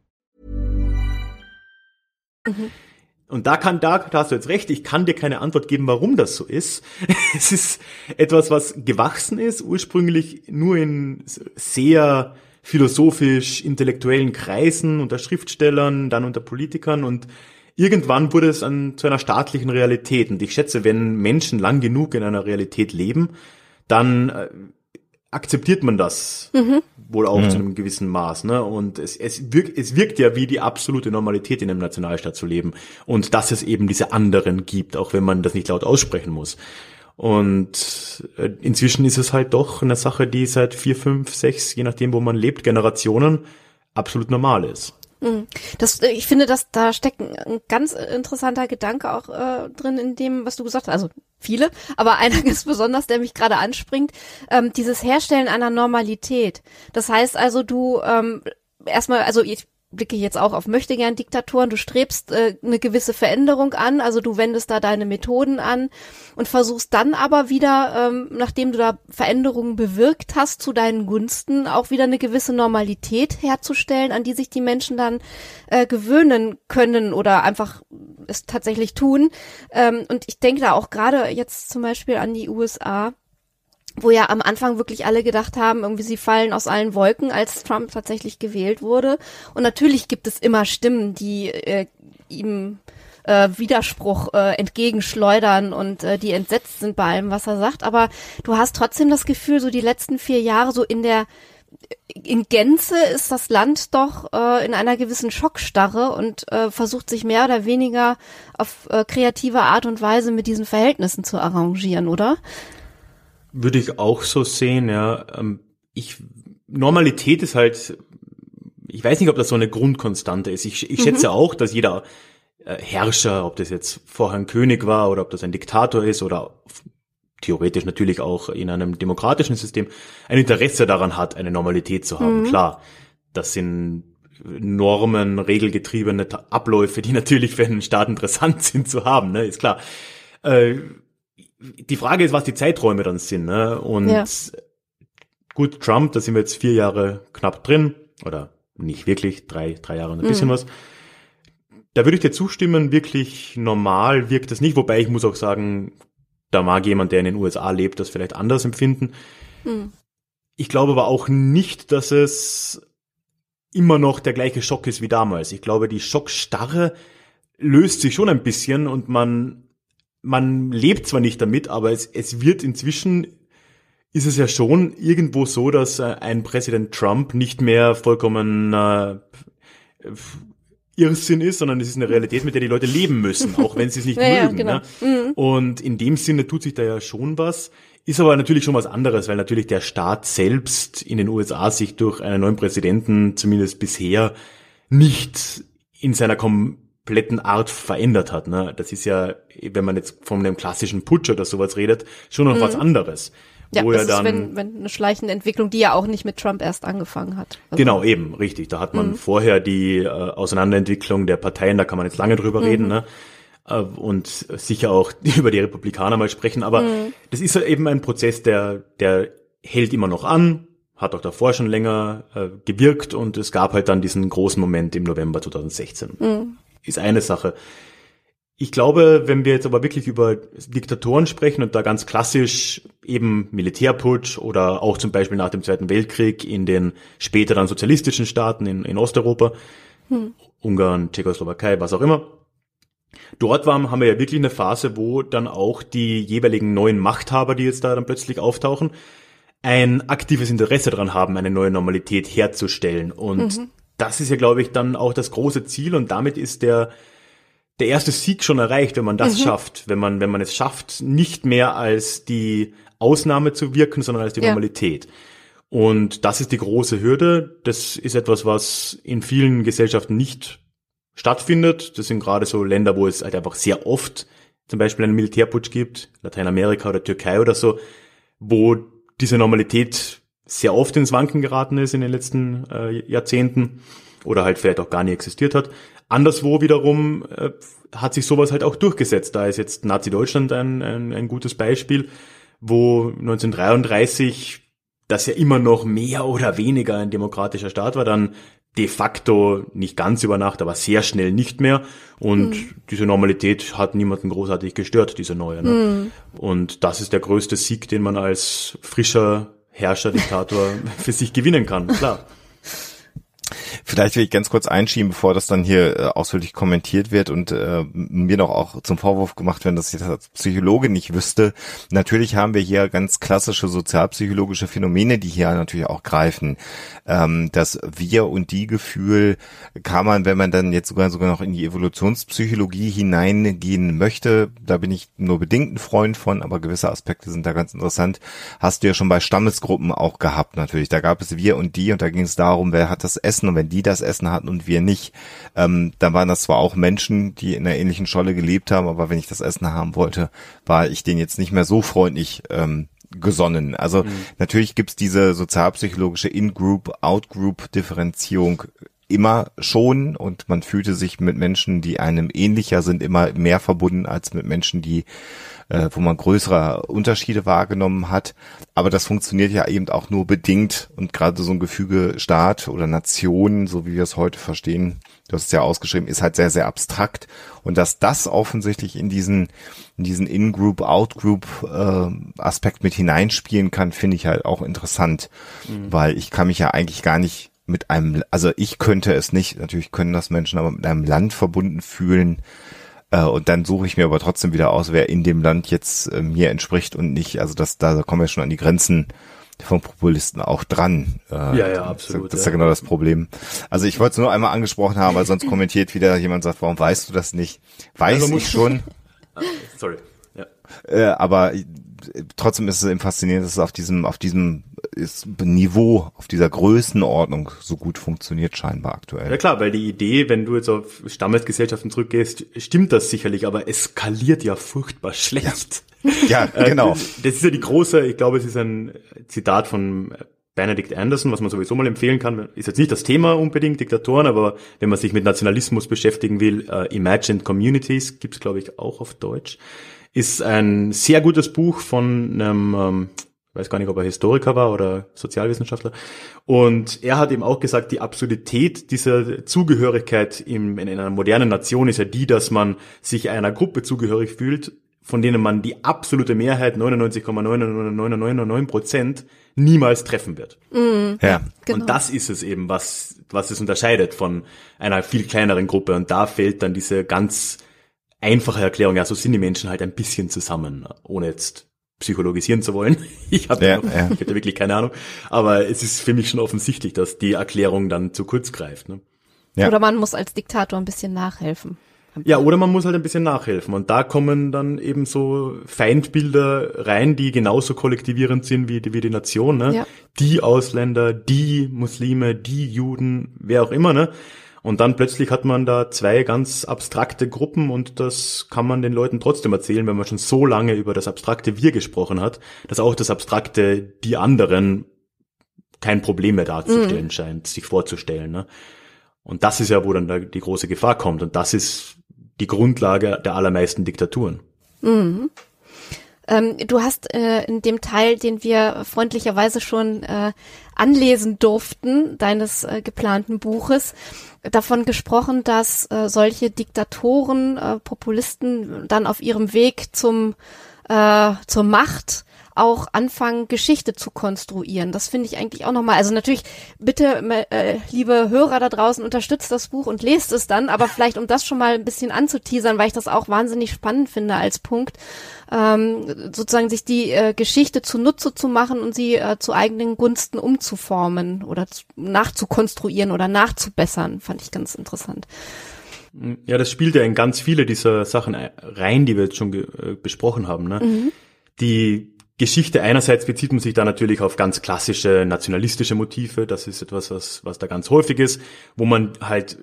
Mhm. Und da kann, da, da hast du jetzt recht, ich kann dir keine Antwort geben, warum das so ist. *laughs* es ist etwas, was gewachsen ist, ursprünglich nur in sehr philosophisch intellektuellen Kreisen, unter Schriftstellern, dann unter Politikern und irgendwann wurde es an, zu einer staatlichen Realität. Und ich schätze, wenn Menschen lang genug in einer Realität leben, dann äh, akzeptiert man das mhm. wohl auch mhm. zu einem gewissen Maß. Ne? Und es, es, wirkt, es wirkt ja wie die absolute Normalität in einem Nationalstaat zu leben. Und dass es eben diese anderen gibt, auch wenn man das nicht laut aussprechen muss. Und äh, inzwischen ist es halt doch eine Sache, die seit vier, fünf, sechs, je nachdem, wo man lebt, Generationen absolut normal ist. Mhm. Das, ich finde, dass da steckt ein ganz interessanter Gedanke auch äh, drin in dem, was du gesagt hast. Also viele, aber einer *laughs* ist besonders, der mich gerade anspringt. Ähm, dieses Herstellen einer Normalität. Das heißt also, du ähm, erstmal, also ich blicke jetzt auch auf möchtegern Diktatoren, du strebst äh, eine gewisse Veränderung an, also du wendest da deine Methoden an und versuchst dann aber wieder, ähm, nachdem du da Veränderungen bewirkt hast, zu deinen Gunsten auch wieder eine gewisse Normalität herzustellen, an die sich die Menschen dann äh, gewöhnen können oder einfach es tatsächlich tun. Ähm, und ich denke da auch gerade jetzt zum Beispiel an die USA, wo ja am Anfang wirklich alle gedacht haben, irgendwie sie fallen aus allen Wolken, als Trump tatsächlich gewählt wurde. Und natürlich gibt es immer Stimmen, die äh, ihm äh, Widerspruch äh, entgegenschleudern und äh, die entsetzt sind bei allem, was er sagt. Aber du hast trotzdem das Gefühl, so die letzten vier Jahre so in der in Gänze ist das Land doch äh, in einer gewissen Schockstarre und äh, versucht sich mehr oder weniger auf äh, kreative Art und Weise mit diesen Verhältnissen zu arrangieren, oder? Würde ich auch so sehen, ja. Ähm, ich, Normalität ist halt, ich weiß nicht, ob das so eine Grundkonstante ist. Ich, ich mhm. schätze auch, dass jeder äh, Herrscher, ob das jetzt vorher ein König war oder ob das ein Diktator ist oder theoretisch natürlich auch in einem demokratischen System, ein Interesse daran hat, eine Normalität zu haben. Mhm. Klar, das sind Normen, regelgetriebene Abläufe, die *laughs* natürlich für einen Staat interessant sind zu haben, ne, ist klar. Äh, die Frage ist, was die Zeiträume dann sind. Ne? Und ja. gut, Trump, da sind wir jetzt vier Jahre knapp drin, oder nicht wirklich, drei, drei Jahre und ein mhm. bisschen was. Da würde ich dir zustimmen, wirklich normal wirkt das nicht, wobei ich muss auch sagen, da mag jemand, der in den USA lebt, das vielleicht anders empfinden. Mhm. Ich glaube aber auch nicht, dass es immer noch der gleiche Schock ist wie damals. Ich glaube, die Schockstarre löst sich schon ein bisschen und man man lebt zwar nicht damit, aber es, es wird inzwischen ist es ja schon irgendwo so, dass äh, ein Präsident Trump nicht mehr vollkommen äh, Irrsinn ist, sondern es ist eine Realität, mit der die Leute leben müssen, auch wenn sie es nicht *laughs* ja, mögen. Ja, genau. ne? mhm. Und in dem Sinne tut sich da ja schon was. Ist aber natürlich schon was anderes, weil natürlich der Staat selbst in den USA sich durch einen neuen Präsidenten zumindest bisher nicht in seiner kom kompletten Art verändert hat. Ne? Das ist ja, wenn man jetzt von einem klassischen Putsch oder sowas redet, schon noch mhm. was anderes. Ja, wo das ja dann, ist wenn, wenn eine schleichende Entwicklung, die ja auch nicht mit Trump erst angefangen hat. Also genau, eben, richtig. Da hat man mhm. vorher die äh, Auseinanderentwicklung der Parteien, da kann man jetzt lange drüber mhm. reden, ne? Äh, und sicher auch *laughs* über die Republikaner mal sprechen, aber mhm. das ist ja eben ein Prozess, der, der hält immer noch an, hat auch davor schon länger äh, gewirkt und es gab halt dann diesen großen Moment im November 2016. Mhm ist eine Sache. Ich glaube, wenn wir jetzt aber wirklich über Diktatoren sprechen und da ganz klassisch eben Militärputsch oder auch zum Beispiel nach dem Zweiten Weltkrieg in den späteren sozialistischen Staaten in, in Osteuropa, hm. Ungarn, Tschechoslowakei, was auch immer. Dort waren, haben wir ja wirklich eine Phase, wo dann auch die jeweiligen neuen Machthaber, die jetzt da dann plötzlich auftauchen, ein aktives Interesse daran haben, eine neue Normalität herzustellen. Und mhm das ist ja, glaube ich, dann auch das große Ziel und damit ist der, der erste Sieg schon erreicht, wenn man das mhm. schafft, wenn man, wenn man es schafft, nicht mehr als die Ausnahme zu wirken, sondern als die ja. Normalität. Und das ist die große Hürde. Das ist etwas, was in vielen Gesellschaften nicht stattfindet. Das sind gerade so Länder, wo es halt einfach sehr oft zum Beispiel einen Militärputsch gibt, Lateinamerika oder Türkei oder so, wo diese Normalität sehr oft ins Wanken geraten ist in den letzten äh, Jahrzehnten oder halt vielleicht auch gar nie existiert hat. Anderswo wiederum äh, hat sich sowas halt auch durchgesetzt. Da ist jetzt Nazi-Deutschland ein, ein, ein gutes Beispiel, wo 1933 das ja immer noch mehr oder weniger ein demokratischer Staat war, dann de facto nicht ganz über Nacht, aber sehr schnell nicht mehr. Und mhm. diese Normalität hat niemanden großartig gestört, diese neue. Ne? Mhm. Und das ist der größte Sieg, den man als frischer Herrscher, Diktator *laughs* für sich gewinnen kann, klar. Vielleicht will ich ganz kurz einschieben, bevor das dann hier äh, ausführlich kommentiert wird und äh, mir noch auch zum Vorwurf gemacht werden, dass ich das als Psychologe nicht wüsste. Natürlich haben wir hier ganz klassische sozialpsychologische Phänomene, die hier natürlich auch greifen. Ähm, das Wir- und Die-Gefühl kann man, wenn man dann jetzt sogar sogar noch in die Evolutionspsychologie hineingehen möchte, da bin ich nur bedingt ein Freund von, aber gewisse Aspekte sind da ganz interessant. Hast du ja schon bei Stammesgruppen auch gehabt natürlich. Da gab es Wir und Die und da ging es darum, wer hat das Essen und wenn die das Essen hatten und wir nicht. Ähm, dann waren das zwar auch Menschen, die in einer ähnlichen Scholle gelebt haben, aber wenn ich das Essen haben wollte, war ich denen jetzt nicht mehr so freundlich ähm, gesonnen. Also mhm. natürlich gibt's diese sozialpsychologische In-Group, Out-Group-Differenzierung immer schon und man fühlte sich mit Menschen, die einem ähnlicher sind, immer mehr verbunden als mit Menschen, die äh, wo man größere Unterschiede wahrgenommen hat. Aber das funktioniert ja eben auch nur bedingt und gerade so ein Gefüge Staat oder Nation, so wie wir es heute verstehen, du hast es ja ausgeschrieben, ist halt sehr, sehr abstrakt. Und dass das offensichtlich in diesen, in diesen In-Group, Out-Group äh, Aspekt mit hineinspielen kann, finde ich halt auch interessant, mhm. weil ich kann mich ja eigentlich gar nicht mit einem, also ich könnte es nicht, natürlich können das Menschen, aber mit einem Land verbunden fühlen, äh, und dann suche ich mir aber trotzdem wieder aus, wer in dem Land jetzt äh, mir entspricht und nicht. Also das, da kommen wir schon an die Grenzen von Populisten auch dran. Äh, ja, ja, absolut. Das ist ja, ja genau das Problem. Also ich wollte es nur einmal angesprochen haben, weil sonst kommentiert wieder jemand sagt, warum weißt du das nicht? Weiß also ich schon. *laughs* Sorry. Ja. Äh, aber trotzdem ist es eben faszinierend, dass es auf diesem, auf diesem Niveau, auf dieser Größenordnung so gut funktioniert scheinbar aktuell. Ja klar, weil die Idee, wenn du jetzt auf Stammesgesellschaften zurückgehst, stimmt das sicherlich, aber es skaliert ja furchtbar schlecht. Ja, *laughs* ja genau. Das ist ja die große, ich glaube, es ist ein Zitat von Benedict Anderson, was man sowieso mal empfehlen kann, ist jetzt nicht das Thema unbedingt, Diktatoren, aber wenn man sich mit Nationalismus beschäftigen will, uh, Imagined Communities, gibt's glaube ich auch auf Deutsch, ist ein sehr gutes Buch von einem, ähm, weiß gar nicht, ob er Historiker war oder Sozialwissenschaftler. Und er hat eben auch gesagt, die Absurdität dieser Zugehörigkeit in, in einer modernen Nation ist ja die, dass man sich einer Gruppe zugehörig fühlt, von denen man die absolute Mehrheit, 99,999 Prozent, niemals treffen wird. Mhm, ja. Genau. Und das ist es eben, was, was es unterscheidet von einer viel kleineren Gruppe. Und da fällt dann diese ganz einfache Erklärung, ja, so sind die Menschen halt ein bisschen zusammen, ohne jetzt psychologisieren zu wollen. *laughs* Ich habe ja, ja. Ich hätte wirklich keine Ahnung. Aber es ist für mich schon offensichtlich, dass die Erklärung dann zu kurz greift. Ne? Ja. Oder man muss als Diktator ein bisschen nachhelfen. Ja, oder man muss halt ein bisschen nachhelfen. Und da kommen dann eben so Feindbilder rein, die genauso kollektivierend sind wie die, wie die Nation. Ne? Ja. Die Ausländer, die Muslime, die Juden, wer auch immer. Ne? Und dann plötzlich hat man da zwei ganz abstrakte Gruppen und das kann man den Leuten trotzdem erzählen, wenn man schon so lange über das abstrakte Wir gesprochen hat, dass auch das abstrakte die anderen kein Problem mehr darzustellen mhm. scheint, sich vorzustellen. Ne? Und das ist ja, wo dann da die große Gefahr kommt. Und das ist die Grundlage der allermeisten Diktaturen. Mhm. Ähm, du hast äh, in dem Teil, den wir freundlicherweise schon äh, anlesen durften, deines äh, geplanten Buches, davon gesprochen, dass äh, solche Diktatoren, äh, Populisten dann auf ihrem Weg zum äh, zur Macht auch anfangen, Geschichte zu konstruieren. Das finde ich eigentlich auch nochmal. Also natürlich, bitte, äh, liebe Hörer da draußen, unterstützt das Buch und lest es dann, aber vielleicht um das schon mal ein bisschen anzuteasern, weil ich das auch wahnsinnig spannend finde als Punkt, ähm, sozusagen sich die äh, Geschichte zunutze zu machen und sie äh, zu eigenen Gunsten umzuformen oder zu, nachzukonstruieren oder nachzubessern, fand ich ganz interessant. Ja, das spielt ja in ganz viele dieser Sachen rein, die wir jetzt schon äh, besprochen haben. Ne? Mhm. Die Geschichte einerseits bezieht man sich da natürlich auf ganz klassische nationalistische Motive. Das ist etwas, was, was da ganz häufig ist, wo man halt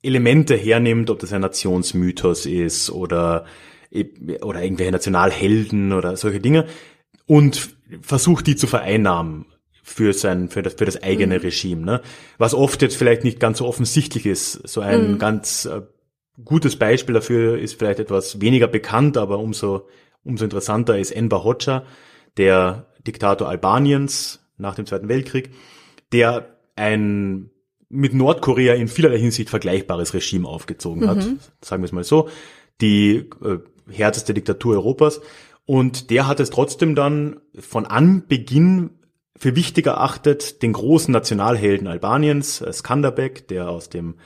Elemente hernimmt, ob das ein Nationsmythos ist oder, oder irgendwelche Nationalhelden oder solche Dinge und versucht die zu vereinnahmen für sein, für das, für das eigene mhm. Regime, ne? Was oft jetzt vielleicht nicht ganz so offensichtlich ist. So ein mhm. ganz äh, gutes Beispiel dafür ist vielleicht etwas weniger bekannt, aber umso Umso interessanter ist Enver Hoxha, der Diktator Albaniens nach dem Zweiten Weltkrieg, der ein mit Nordkorea in vielerlei Hinsicht vergleichbares Regime aufgezogen hat, mhm. sagen wir es mal so, die äh, härteste Diktatur Europas. Und der hat es trotzdem dann von Anbeginn für wichtig erachtet, den großen Nationalhelden Albaniens, äh, Skanderbeg, der aus dem,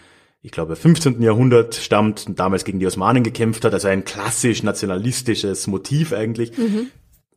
ich glaube, 15. Jahrhundert stammt und damals gegen die Osmanen gekämpft hat, also ein klassisch nationalistisches Motiv eigentlich, mhm.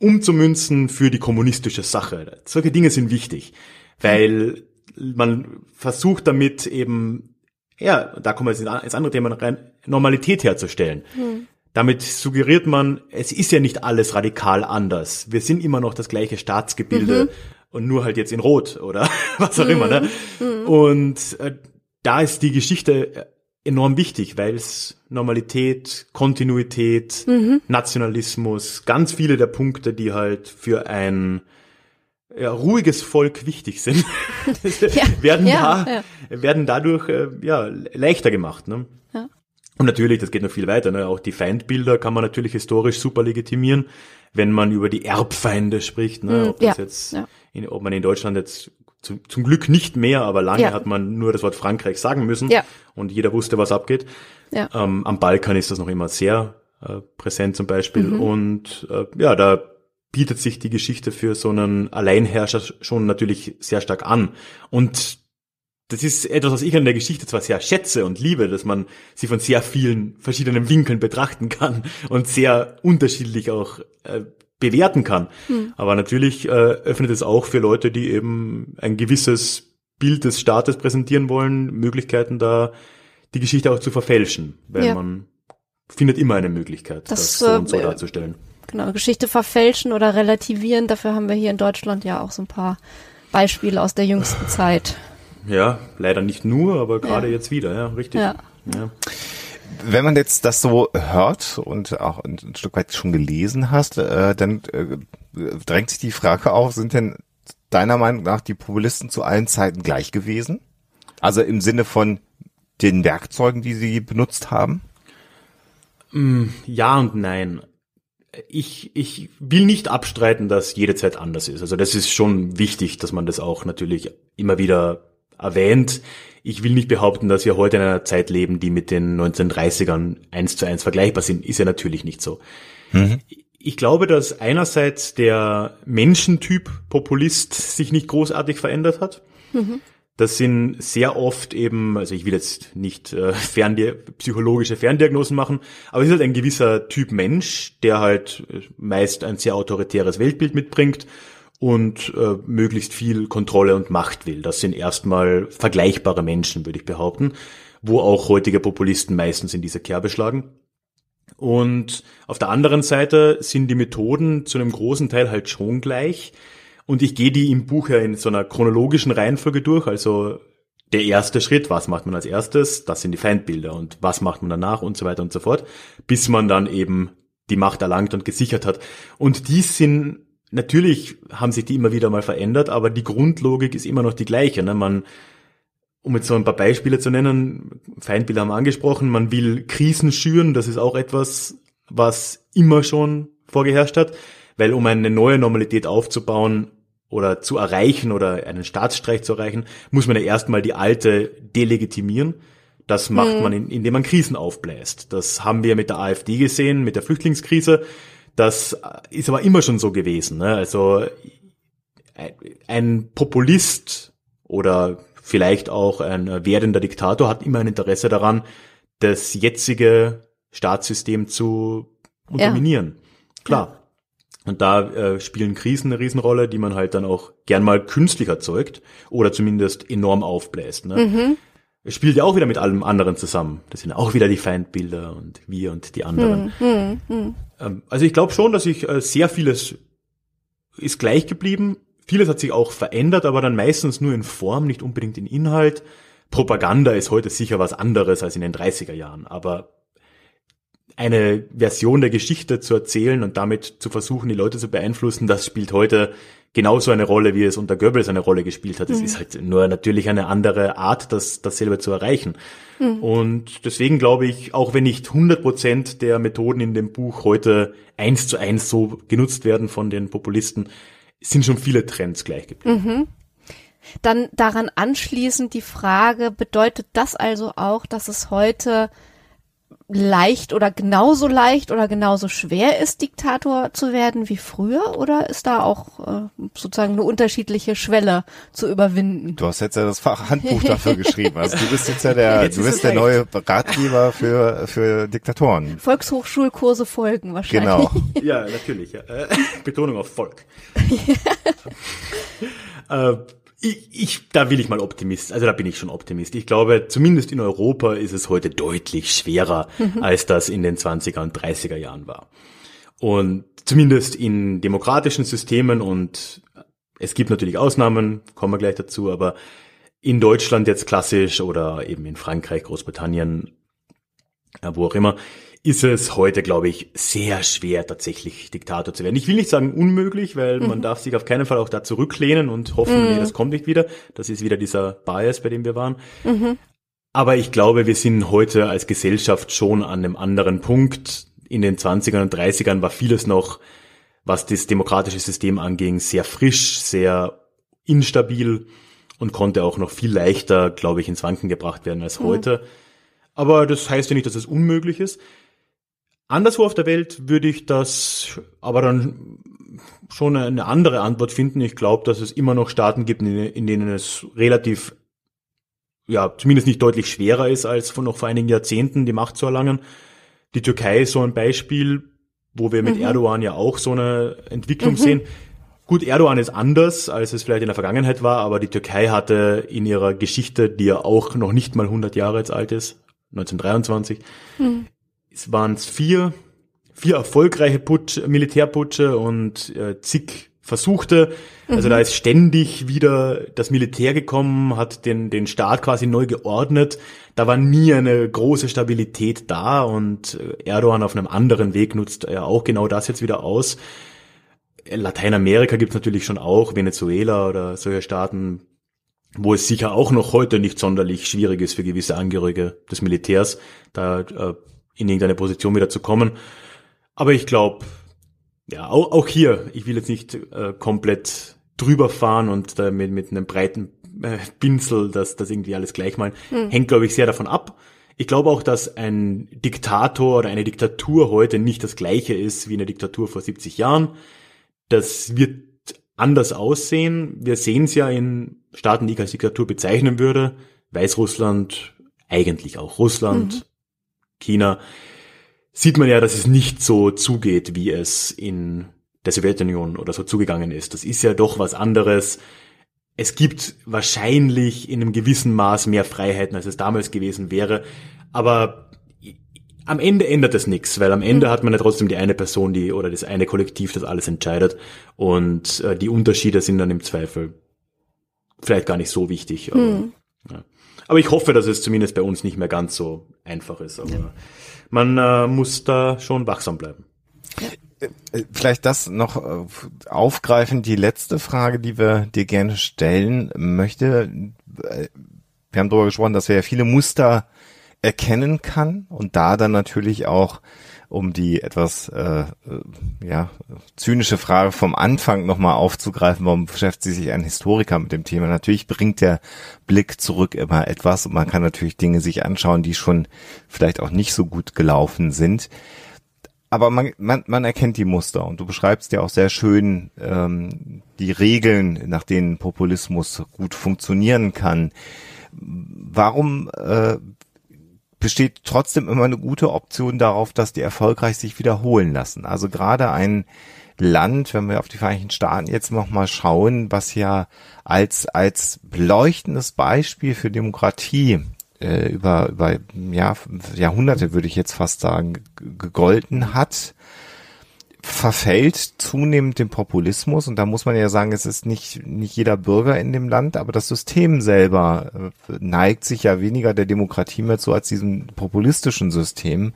Umzumünzen für die kommunistische Sache. Solche Dinge sind wichtig, weil man versucht damit eben, ja, da kommen wir jetzt ins andere Thema rein, Normalität herzustellen. Mhm. Damit suggeriert man, es ist ja nicht alles radikal anders. Wir sind immer noch das gleiche Staatsgebilde. Mhm und nur halt jetzt in Rot oder *laughs* was auch immer. Ne? Mhm. Und äh, da ist die Geschichte äh, enorm wichtig, weil es Normalität, Kontinuität, mhm. Nationalismus, ganz viele der Punkte, die halt für ein ja, ruhiges Volk wichtig sind, *laughs* *laughs* ja, werden ja, da, werden dadurch äh, ja leichter gemacht. Ne? Und natürlich, das geht noch viel weiter. Ne? Auch die Feindbilder kann man natürlich historisch super legitimieren, wenn man über die Erbfeinde spricht. Ne? Mhm, Ob das jetzt in, ob man in Deutschland jetzt zu, zum Glück nicht mehr, aber lange ja. hat man nur das Wort Frankreich sagen müssen ja. und jeder wusste, was abgeht. Ja. Ähm, am Balkan ist das noch immer sehr äh, präsent zum Beispiel mhm. und äh, ja, da bietet sich die Geschichte für so einen Alleinherrscher schon natürlich sehr stark an und das ist etwas, was ich an der Geschichte zwar sehr schätze und liebe, dass man sie von sehr vielen verschiedenen Winkeln betrachten kann und sehr unterschiedlich auch äh, bewerten kann. Hm. Aber natürlich äh, öffnet es auch für Leute, die eben ein gewisses Bild des Staates präsentieren wollen, Möglichkeiten da die Geschichte auch zu verfälschen, weil ja. man findet immer eine Möglichkeit, das, das so und so äh, darzustellen. Genau, Geschichte verfälschen oder relativieren, dafür haben wir hier in Deutschland ja auch so ein paar Beispiele aus der jüngsten Zeit. Ja, leider nicht nur, aber gerade ja. jetzt wieder, ja, richtig. Ja. ja wenn man jetzt das so hört und auch ein, Stück weit schon gelesen hast, äh, dann äh, drängt sich die Frage auf, sind denn deiner Meinung nach die Populisten zu allen Zeiten gleich gewesen? Also im Sinne von den Werkzeugen, die sie benutzt haben? Mm, ja und nein. Ich, ich will nicht abstreiten, dass jede Zeit anders ist. Also das ist schon wichtig, dass man das auch natürlich immer wieder erwähnt. Ich will nicht behaupten, dass wir heute in einer Zeit leben, die mit den 1930ern eins zu eins vergleichbar sind. Ist ja natürlich nicht so. Mhm. Ich glaube, dass einerseits der Menschentyp Populist sich nicht großartig verändert hat. Mhm. Das sind sehr oft eben, also ich will jetzt nicht äh, Ferndia psychologische Ferndiagnosen machen, aber es ist halt ein gewisser Typ Mensch, der halt meist ein sehr autoritäres Weltbild mitbringt und äh, möglichst viel Kontrolle und Macht will. Das sind erstmal vergleichbare Menschen, würde ich behaupten, wo auch heutige Populisten meistens in diese Kerbe schlagen. Und auf der anderen Seite sind die Methoden zu einem großen Teil halt schon gleich. Und ich gehe die im Buch ja in so einer chronologischen Reihenfolge durch. Also der erste Schritt, was macht man als erstes? Das sind die Feindbilder. Und was macht man danach? Und so weiter und so fort. Bis man dann eben die Macht erlangt und gesichert hat. Und die sind natürlich haben sich die immer wieder mal verändert, aber die Grundlogik ist immer noch die gleiche. Ne? Man, um jetzt so ein paar Beispiele zu nennen, Feindbilder haben wir angesprochen, man will Krisen schüren, das ist auch etwas, was immer schon vorgeherrscht hat, weil um eine neue Normalität aufzubauen oder zu erreichen oder einen Staatsstreich zu erreichen, muss man ja erstmal die alte delegitimieren. Das macht hm. man, indem man Krisen aufbläst. Das haben wir mit der AfD gesehen, mit der Flüchtlingskrise. Das ist aber immer schon so gewesen. Ne? Also ein Populist oder vielleicht auch ein werdender Diktator hat immer ein Interesse daran, das jetzige Staatssystem zu unterminieren. Ja. Klar. Ja. Und da äh, spielen Krisen eine Riesenrolle, die man halt dann auch gern mal künstlich erzeugt oder zumindest enorm aufbläst. Ne? Mhm. Es spielt ja auch wieder mit allem anderen zusammen. Das sind auch wieder die Feindbilder und wir und die anderen. Hm, hm, hm. Ähm, also ich glaube schon, dass sich äh, sehr vieles ist gleich geblieben. Vieles hat sich auch verändert, aber dann meistens nur in Form, nicht unbedingt in Inhalt. Propaganda ist heute sicher was anderes als in den 30er Jahren, aber eine Version der Geschichte zu erzählen und damit zu versuchen, die Leute zu beeinflussen, das spielt heute genauso eine Rolle, wie es unter Goebbels eine Rolle gespielt hat. Es mhm. ist halt nur natürlich eine andere Art, das, dasselbe zu erreichen. Mhm. Und deswegen glaube ich, auch wenn nicht 100 Prozent der Methoden in dem Buch heute eins zu eins so genutzt werden von den Populisten, sind schon viele Trends gleich geblieben. Mhm. Dann daran anschließend die Frage, bedeutet das also auch, dass es heute leicht oder genauso leicht oder genauso schwer ist, Diktator zu werden wie früher? Oder ist da auch äh, sozusagen eine unterschiedliche Schwelle zu überwinden? Du hast jetzt ja das Fachhandbuch dafür *laughs* geschrieben. Also du bist jetzt ja der, jetzt du bist der neue Ratgeber für, für Diktatoren. Volkshochschulkurse folgen wahrscheinlich. Genau. *laughs* ja, natürlich. Ja. Äh, Betonung auf Volk. *laughs* äh, ich, ich, da will ich mal Optimist, also da bin ich schon Optimist. Ich glaube, zumindest in Europa ist es heute deutlich schwerer, mhm. als das in den 20er und 30er Jahren war. Und zumindest in demokratischen Systemen und es gibt natürlich Ausnahmen, kommen wir gleich dazu, aber in Deutschland jetzt klassisch oder eben in Frankreich, Großbritannien, wo auch immer, ist es heute, glaube ich, sehr schwer, tatsächlich Diktator zu werden. Ich will nicht sagen unmöglich, weil mhm. man darf sich auf keinen Fall auch da zurücklehnen und hoffen, mhm. nee, das kommt nicht wieder. Das ist wieder dieser Bias, bei dem wir waren. Mhm. Aber ich glaube, wir sind heute als Gesellschaft schon an einem anderen Punkt. In den 20ern und 30ern war vieles noch, was das demokratische System anging, sehr frisch, sehr instabil und konnte auch noch viel leichter, glaube ich, ins Wanken gebracht werden als mhm. heute. Aber das heißt ja nicht, dass es unmöglich ist. Anderswo auf der Welt würde ich das aber dann schon eine andere Antwort finden. Ich glaube, dass es immer noch Staaten gibt, in denen es relativ, ja, zumindest nicht deutlich schwerer ist, als von noch vor einigen Jahrzehnten die Macht zu erlangen. Die Türkei ist so ein Beispiel, wo wir mit mhm. Erdogan ja auch so eine Entwicklung mhm. sehen. Gut, Erdogan ist anders, als es vielleicht in der Vergangenheit war, aber die Türkei hatte in ihrer Geschichte, die ja auch noch nicht mal 100 Jahre jetzt alt ist, 1923, mhm es waren vier, vier erfolgreiche Putsch, Militärputsche und äh, zig versuchte. Also mhm. da ist ständig wieder das Militär gekommen, hat den, den Staat quasi neu geordnet. Da war nie eine große Stabilität da und äh, Erdogan auf einem anderen Weg nutzt er auch genau das jetzt wieder aus. Lateinamerika gibt es natürlich schon auch, Venezuela oder solche Staaten, wo es sicher auch noch heute nicht sonderlich schwierig ist für gewisse Angehörige des Militärs, da äh, in irgendeine Position wieder zu kommen. Aber ich glaube, ja, auch, auch hier, ich will jetzt nicht äh, komplett drüber fahren und äh, mit, mit einem breiten äh, Pinsel das, das irgendwie alles gleich malen. Hm. Hängt, glaube ich, sehr davon ab. Ich glaube auch, dass ein Diktator oder eine Diktatur heute nicht das gleiche ist wie eine Diktatur vor 70 Jahren. Das wird anders aussehen. Wir sehen es ja in Staaten, die ich als Diktatur bezeichnen würde. Weißrussland, eigentlich auch Russland, mhm. China, sieht man ja, dass es nicht so zugeht, wie es in der Sowjetunion oder so zugegangen ist. Das ist ja doch was anderes. Es gibt wahrscheinlich in einem gewissen Maß mehr Freiheiten, als es damals gewesen wäre. Aber am Ende ändert es nichts, weil am Ende mhm. hat man ja trotzdem die eine Person, die oder das eine Kollektiv, das alles entscheidet. Und äh, die Unterschiede sind dann im Zweifel vielleicht gar nicht so wichtig. Aber, mhm. ja. Aber ich hoffe, dass es zumindest bei uns nicht mehr ganz so einfach ist. Aber ja. man äh, muss da schon wachsam bleiben. Ja. Äh, vielleicht das noch äh, aufgreifen, die letzte Frage, die wir dir gerne stellen möchte. Äh, wir haben darüber gesprochen, dass wir ja viele Muster erkennen kann und da dann natürlich auch um die etwas äh, ja zynische Frage vom Anfang nochmal aufzugreifen, warum beschäftigt sich ein Historiker mit dem Thema? Natürlich bringt der Blick zurück immer etwas und man kann natürlich Dinge sich anschauen, die schon vielleicht auch nicht so gut gelaufen sind. Aber man, man, man erkennt die Muster und du beschreibst ja auch sehr schön ähm, die Regeln, nach denen Populismus gut funktionieren kann. Warum äh, besteht trotzdem immer eine gute Option darauf, dass die erfolgreich sich wiederholen lassen. Also gerade ein Land, wenn wir auf die Vereinigten Staaten jetzt nochmal schauen, was ja als, als leuchtendes Beispiel für Demokratie äh, über, über ja, Jahrhunderte, würde ich jetzt fast sagen, gegolten hat, verfällt zunehmend dem Populismus und da muss man ja sagen, es ist nicht, nicht jeder Bürger in dem Land, aber das System selber äh, neigt sich ja weniger der Demokratie mehr zu als diesem populistischen System.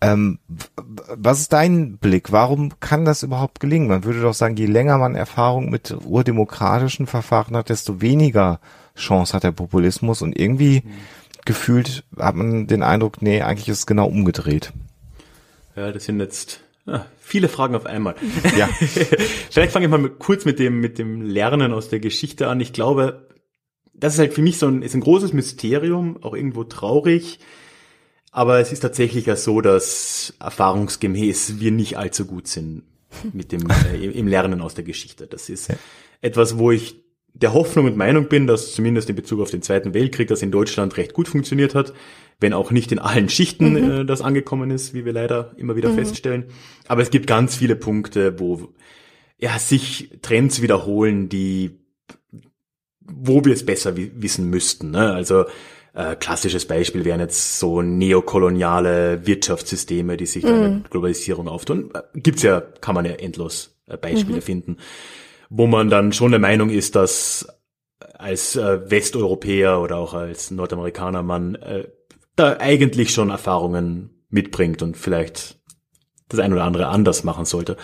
Ähm, was ist dein Blick? Warum kann das überhaupt gelingen? Man würde doch sagen, je länger man Erfahrung mit urdemokratischen Verfahren hat, desto weniger Chance hat der Populismus und irgendwie mhm. gefühlt hat man den Eindruck, nee, eigentlich ist es genau umgedreht. Ja, das sind jetzt Ah, viele Fragen auf einmal. *laughs* Ja. Vielleicht fange ich mal kurz mit dem, mit dem Lernen aus der Geschichte an. Ich glaube, das ist halt für mich so ein, ist ein großes Mysterium, auch irgendwo traurig. Aber es ist tatsächlich ja so, dass erfahrungsgemäß wir nicht allzu gut sind mit dem *laughs* äh, im Lernen aus der Geschichte. Das ist etwas, wo ich der Hoffnung und Meinung bin, dass zumindest in Bezug auf den Zweiten Weltkrieg das in Deutschland recht gut funktioniert hat, wenn auch nicht in allen Schichten mhm. äh, das angekommen ist, wie wir leider immer wieder mhm. feststellen. Aber es gibt ganz viele Punkte, wo ja sich Trends wiederholen, die wo wir es besser wissen müssten. Ne? Also äh, klassisches Beispiel wären jetzt so neokoloniale Wirtschaftssysteme, die sich mhm. Globalisierung auftun. Äh, gibt's ja, kann man ja endlos äh, Beispiele mhm. finden, wo man dann schon der Meinung ist, dass als äh, Westeuropäer oder auch als Nordamerikaner man äh, da eigentlich schon Erfahrungen mitbringt und vielleicht das ein oder andere anders machen sollte.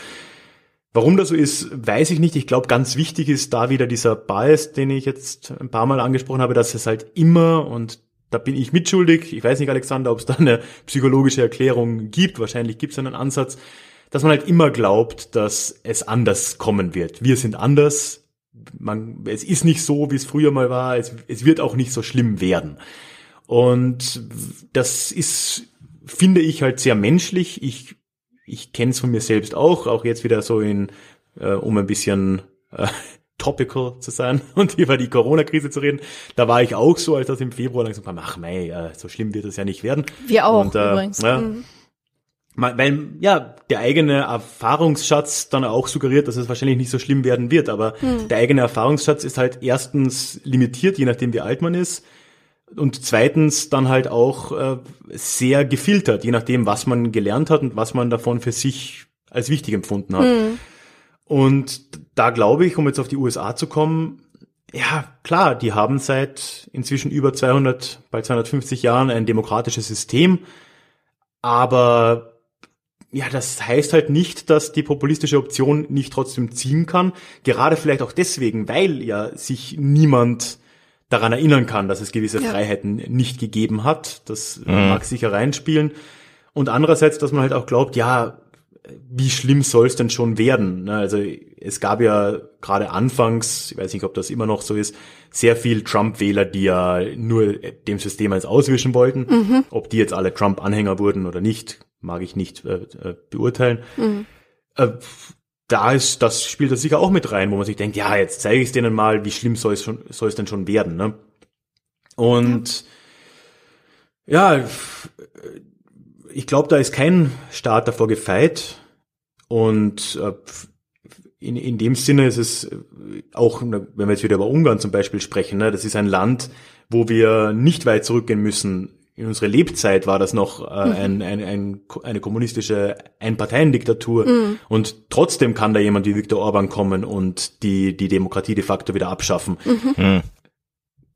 Warum das so ist, weiß ich nicht. Ich glaube, ganz wichtig ist da wieder dieser Bias, den ich jetzt ein paar Mal angesprochen habe, dass es halt immer, und da bin ich mitschuldig, ich weiß nicht, Alexander, ob es da eine psychologische Erklärung gibt, wahrscheinlich gibt es einen Ansatz, dass man halt immer glaubt, dass es anders kommen wird. Wir sind anders, man, es ist nicht so, wie es früher mal war, es, es wird auch nicht so schlimm werden. Und das ist, finde ich halt sehr menschlich. Ich ich kenne es von mir selbst auch, auch jetzt wieder so in, äh, um ein bisschen äh, *laughs* topical zu sein *laughs* und über die Corona-Krise zu reden. Da war ich auch so, als das im Februar langsam kam, ach mei, äh, so schlimm wird es ja nicht werden. Wir auch und, äh, übrigens. Ja, mhm. Weil ja der eigene Erfahrungsschatz dann auch suggeriert, dass es wahrscheinlich nicht so schlimm werden wird, aber mhm. der eigene Erfahrungsschatz ist halt erstens limitiert, je nachdem wie alt man ist und zweitens dann halt auch äh, sehr gefiltert, je nachdem, was man gelernt hat und was man davon für sich als wichtig empfunden hat. Mhm. Und da glaube ich, um jetzt auf die USA zu kommen, ja, klar, die haben seit inzwischen über 200, bei 250 Jahren ein demokratisches System, aber ja, das heißt halt nicht, dass die populistische Option nicht trotzdem ziehen kann. Gerade vielleicht auch deswegen, weil ja sich niemand daran erinnern kann, dass es gewisse ja. Freiheiten nicht gegeben hat. Das mhm. mag sicher reinspielen. Und andererseits, dass man halt auch glaubt, ja, wie schlimm soll es denn schon werden? Ne, also es gab ja gerade anfangs, ich weiß nicht, ob das immer noch so ist, sehr viel Trump-Wähler, die ja nur dem System eins auswischen wollten. Mhm. Ob die jetzt alle Trump-Anhänger wurden oder nicht, mag ich nicht äh, äh beurteilen. Mhm. Äh, da ist, das spielt das sicher auch mit rein, wo man sich denkt, ja, jetzt zeige ich es denen mal, wie schlimm soll es schon, soll es denn schon werden, ne? Und ja, ich glaube, da ist kein Staat davor gefeit. Und äh, in, in dem Sinne ist es auch, wenn wir jetzt wieder über Ungarn zum Beispiel sprechen, ne, das ist ein Land, wo wir nicht weit zurückgehen müssen in unserer Lebzeit war das noch äh, mhm. ein, ein, ein, eine kommunistische Einparteiendiktatur mhm. und trotzdem kann da jemand wie Viktor Orban kommen und die, die Demokratie de facto wieder abschaffen. Mhm. mhm.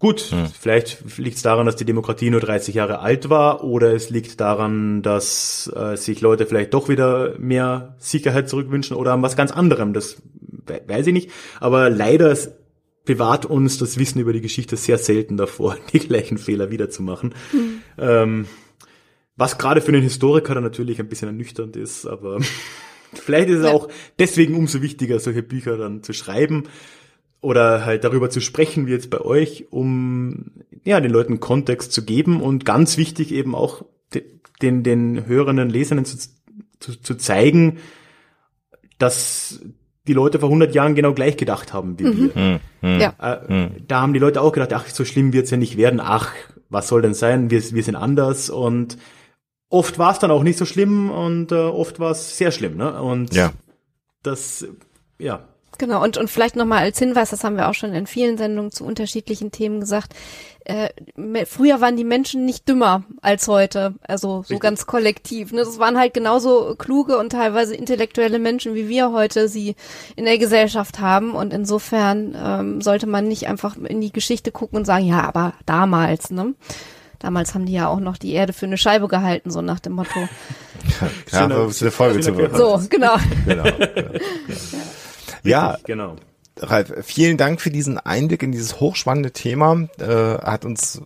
Gut, mhm. vielleicht liegt es daran, dass die Demokratie nur 30 Jahre alt war oder es liegt daran, dass äh, sich Leute vielleicht doch wieder mehr Sicherheit zurückwünschen oder an was ganz anderem. Das weiß ich nicht. Aber leider bewahrt uns das Wissen über die Geschichte sehr selten davor, *laughs* die gleichen Fehler wiederzumachen. Mhm. Ähm, was gerade für einen Historiker dann natürlich ein bisschen ernüchternd ist, aber *laughs* vielleicht ist es ja. auch deswegen umso wichtiger, solche Bücher dann zu schreiben oder halt darüber zu sprechen, wie jetzt bei euch, um ja den Leuten Kontext zu geben und ganz wichtig eben auch den den hörenden Lesenden zu, zu, zu zeigen, dass die Leute vor 100 Jahren genau gleich gedacht haben wie mhm. wir. Mhm. Ja. Äh, mhm. Da haben die Leute auch gedacht, ach, so schlimm wird's ja nicht werden. Ach, was soll denn sein? Wir, wir sind anders. Und oft war es dann auch nicht so schlimm und äh, oft war es sehr schlimm. Ne? Und ja. das, ja, Genau, und, und vielleicht nochmal als Hinweis, das haben wir auch schon in vielen Sendungen zu unterschiedlichen Themen gesagt, äh, früher waren die Menschen nicht dümmer als heute, also so Richtig. ganz kollektiv. Ne? Das waren halt genauso kluge und teilweise intellektuelle Menschen, wie wir heute sie in der Gesellschaft haben. Und insofern ähm, sollte man nicht einfach in die Geschichte gucken und sagen, ja, aber damals, ne? Damals haben die ja auch noch die Erde für eine Scheibe gehalten, so nach dem Motto. *laughs* *laughs* Ja, ja eine Folge zu So, genau. genau, genau. Ja, genau. Ralf, vielen Dank für diesen Einblick in dieses hochspannende Thema. Äh, hat uns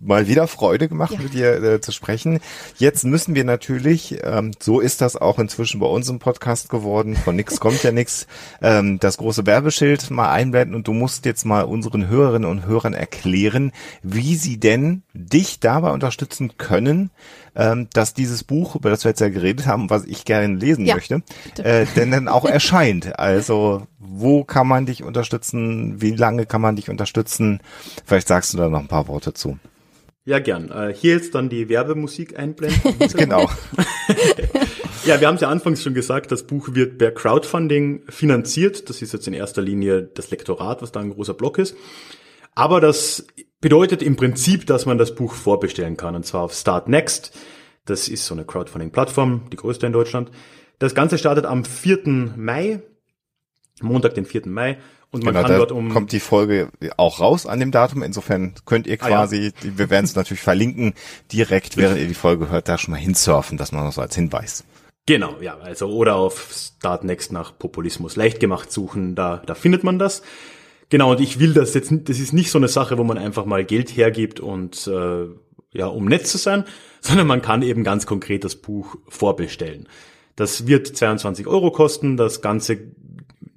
mal wieder Freude gemacht, ja. mit dir äh, zu sprechen. Jetzt müssen wir natürlich, ähm, so ist das auch inzwischen bei uns im Podcast geworden, von nix kommt ja nix, *laughs* ähm, das große Werbeschild mal einblenden und du musst jetzt mal unseren Hörerinnen und Hörern erklären, wie sie denn dich dabei unterstützen können, ähm, dass dieses Buch, über das wir jetzt ja geredet haben, was ich gerne lesen ja, möchte, äh, denn dann auch erscheint. Also wo kann man dich unterstützen? Wie lange kann man dich unterstützen? Vielleicht sagst du da noch ein paar Worte zu. Ja, gern. Äh, hier jetzt dann die Werbemusik einblenden. *laughs* genau. *laughs* ja, wir haben es ja anfangs schon gesagt, das Buch wird per Crowdfunding finanziert. Das ist jetzt in erster Linie das Lektorat, was da ein großer Block ist. Aber das bedeutet im Prinzip, dass man das Buch vorbestellen kann, und zwar auf Start Next. Das ist so eine Crowdfunding-Plattform, die größte in Deutschland. Das Ganze startet am 4. Mai, Montag, den 4. Mai. Und man genau, kann dort um. Kommt die Folge auch raus an dem Datum. Insofern könnt ihr quasi, ah, ja. wir werden es natürlich verlinken, direkt, während ihr die Folge hört, da schon mal hinsurfen, dass man noch so als Hinweis. Genau, ja, also oder auf Start Next nach Populismus leicht gemacht suchen, da, da findet man das. Genau, und ich will das jetzt, das ist nicht so eine Sache, wo man einfach mal Geld hergibt und äh, ja, um nett zu sein, *laughs* sondern man kann eben ganz konkret das Buch vorbestellen. Das wird 22 Euro kosten, das Ganze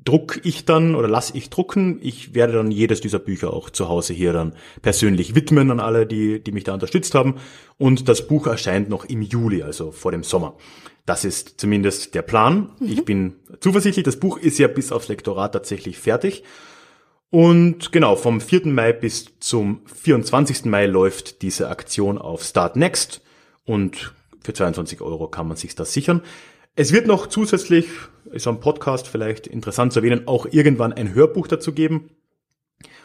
druck ich dann oder lass ich drucken. Ich werde dann jedes dieser Bücher auch zu Hause hier dann persönlich widmen an alle, die, die mich da unterstützt haben. Und das Buch erscheint noch im Juli, also vor dem Sommer. Das ist zumindest der Plan. Mhm. Ich bin zuversichtlich. Das Buch ist ja bis aufs Lektorat tatsächlich fertig. Und genau, vom 4. Mai bis zum 24. Mai läuft diese Aktion auf Start Next und für 22 Euro kann man sich das sichern. Es wird noch zusätzlich, ist am Podcast vielleicht interessant zu erwähnen, auch irgendwann ein Hörbuch dazu geben.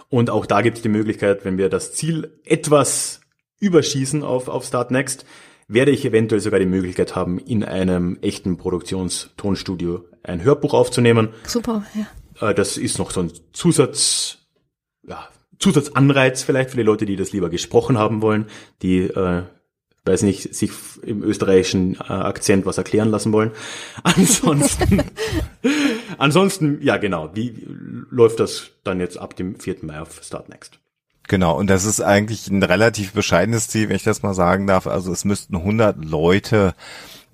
Und auch da gibt es die Möglichkeit, wenn wir das Ziel etwas überschießen auf, auf Start Next, werde ich eventuell sogar die Möglichkeit haben, in einem echten Produktionstonstudio ein Hörbuch aufzunehmen. Super, ja. Äh, das ist noch so ein Zusatz, ja, Zusatzanreiz vielleicht für die Leute, die das lieber gesprochen haben wollen, die, äh, weiß nicht, sich im österreichischen äh, Akzent was erklären lassen wollen. *laughs* Ansonsten, *laughs* ansonsten, ja genau, wie läuft das dann jetzt ab dem 4. Mai auf Start Next? Genau, und das ist eigentlich ein relativ bescheidenes Ziel, wenn ich das mal sagen darf. Also es müssten 100 Leute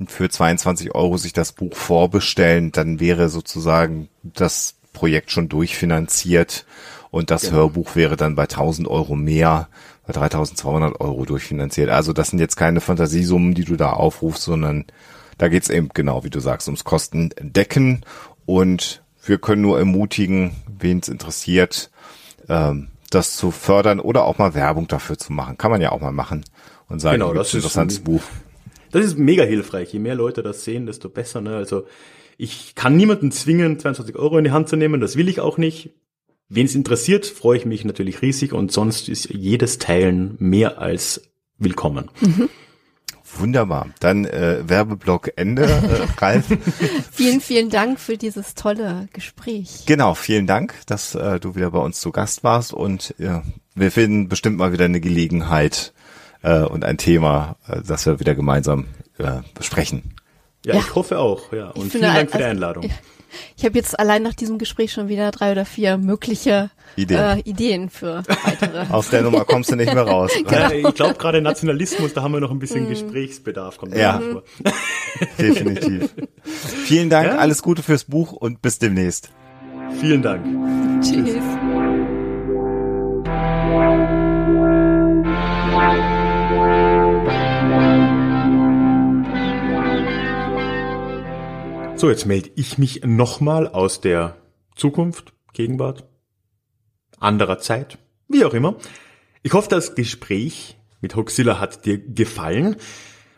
für 22 Euro sich das Buch vorbestellen, dann wäre sozusagen das Projekt schon durchfinanziert und das genau. Hörbuch wäre dann bei 1000 Euro mehr, bei 3200 Euro durchfinanziert. Also das sind jetzt keine Fantasiesummen, die du da aufrufst, sondern da geht's eben genau, wie du sagst, ums Kostendecken und wir können nur ermutigen, wen es interessiert, ähm, das zu fördern oder auch mal Werbung dafür zu machen. Kann man ja auch mal machen und sagen, genau, das ist ein interessantes Buch. Das ist mega hilfreich. Je mehr Leute das sehen, desto besser. Ne? Also ich kann niemanden zwingen, 22 Euro in die Hand zu nehmen, das will ich auch nicht. Wen es interessiert, freue ich mich natürlich riesig und sonst ist jedes Teilen mehr als willkommen. Mhm. Wunderbar. Dann äh, Werbeblock Ende, äh, *laughs* Ralf. vielen, vielen Dank für dieses tolle Gespräch. Genau, vielen Dank, dass äh, du wieder bei uns zu Gast warst und ja, wir finden bestimmt mal wieder eine Gelegenheit äh, und ein Thema, äh, das wir wieder gemeinsam äh, besprechen. Ja, ja, ich hoffe auch. Ja. Und vielen Dank für die also, Einladung. Ich, ich habe jetzt allein nach diesem Gespräch schon wieder drei oder vier mögliche Ideen, äh, Ideen für weitere. Aus der Nummer kommst du nicht mehr raus. *laughs* genau. Ich glaube gerade Nationalismus, da haben wir noch ein bisschen mm. Gesprächsbedarf. Kommt ja, mhm. *laughs* definitiv. Vielen Dank, ja? alles Gute fürs Buch und bis demnächst. Vielen Dank. Tschüss. Tschüss. So, jetzt melde ich mich nochmal aus der Zukunft, Gegenwart, anderer Zeit, wie auch immer. Ich hoffe, das Gespräch mit Hoxilla hat dir gefallen.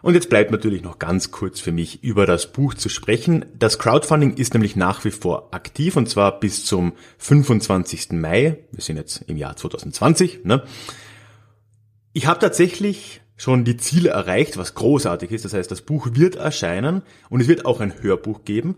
Und jetzt bleibt natürlich noch ganz kurz für mich über das Buch zu sprechen. Das Crowdfunding ist nämlich nach wie vor aktiv und zwar bis zum 25. Mai. Wir sind jetzt im Jahr 2020. Ne? Ich habe tatsächlich schon die Ziele erreicht, was großartig ist. Das heißt, das Buch wird erscheinen und es wird auch ein Hörbuch geben.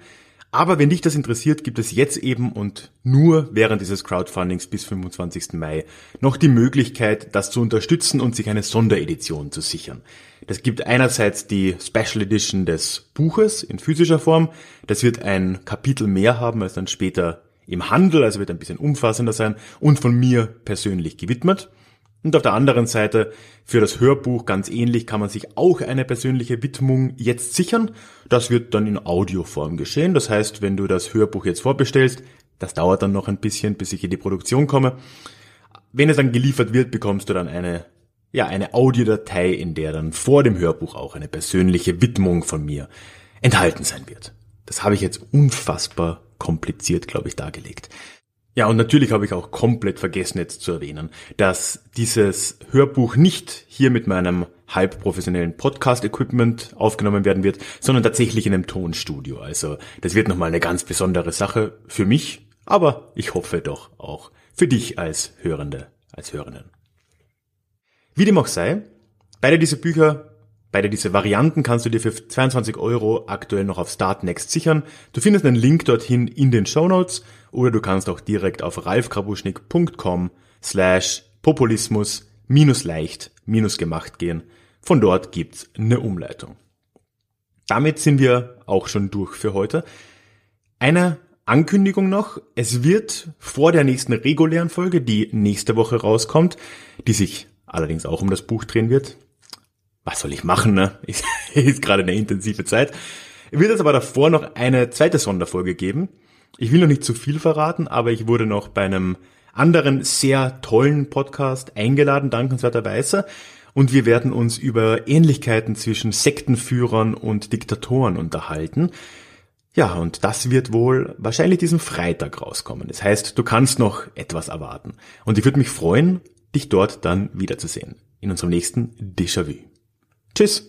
Aber wenn dich das interessiert, gibt es jetzt eben und nur während dieses Crowdfundings bis 25. Mai noch die Möglichkeit, das zu unterstützen und sich eine Sonderedition zu sichern. Das gibt einerseits die Special Edition des Buches in physischer Form. Das wird ein Kapitel mehr haben als dann später im Handel, also wird ein bisschen umfassender sein und von mir persönlich gewidmet. Und auf der anderen Seite, für das Hörbuch ganz ähnlich kann man sich auch eine persönliche Widmung jetzt sichern. Das wird dann in Audioform geschehen. Das heißt, wenn du das Hörbuch jetzt vorbestellst, das dauert dann noch ein bisschen, bis ich in die Produktion komme. Wenn es dann geliefert wird, bekommst du dann eine, ja, eine Audiodatei, in der dann vor dem Hörbuch auch eine persönliche Widmung von mir enthalten sein wird. Das habe ich jetzt unfassbar kompliziert, glaube ich, dargelegt. Ja, und natürlich habe ich auch komplett vergessen jetzt zu erwähnen, dass dieses Hörbuch nicht hier mit meinem halb professionellen Podcast-Equipment aufgenommen werden wird, sondern tatsächlich in einem Tonstudio. Also das wird nochmal eine ganz besondere Sache für mich, aber ich hoffe doch auch für dich als Hörende, als Hörenden. Wie dem auch sei, beide diese Bücher Beide diese Varianten kannst du dir für 22 Euro aktuell noch auf Startnext sichern. Du findest einen Link dorthin in den Show Notes oder du kannst auch direkt auf ralfkrabuschnik.com slash populismus minus leicht minus gemacht gehen. Von dort gibt's eine Umleitung. Damit sind wir auch schon durch für heute. Eine Ankündigung noch. Es wird vor der nächsten regulären Folge, die nächste Woche rauskommt, die sich allerdings auch um das Buch drehen wird, was soll ich machen, ne? Ist, *laughs* ist gerade eine intensive Zeit. Wird es aber davor noch eine zweite Sonderfolge geben. Ich will noch nicht zu viel verraten, aber ich wurde noch bei einem anderen sehr tollen Podcast eingeladen, dankenswerterweise. Und wir werden uns über Ähnlichkeiten zwischen Sektenführern und Diktatoren unterhalten. Ja, und das wird wohl wahrscheinlich diesen Freitag rauskommen. Das heißt, du kannst noch etwas erwarten. Und ich würde mich freuen, dich dort dann wiederzusehen. In unserem nächsten Déjà-vu. Tschüss.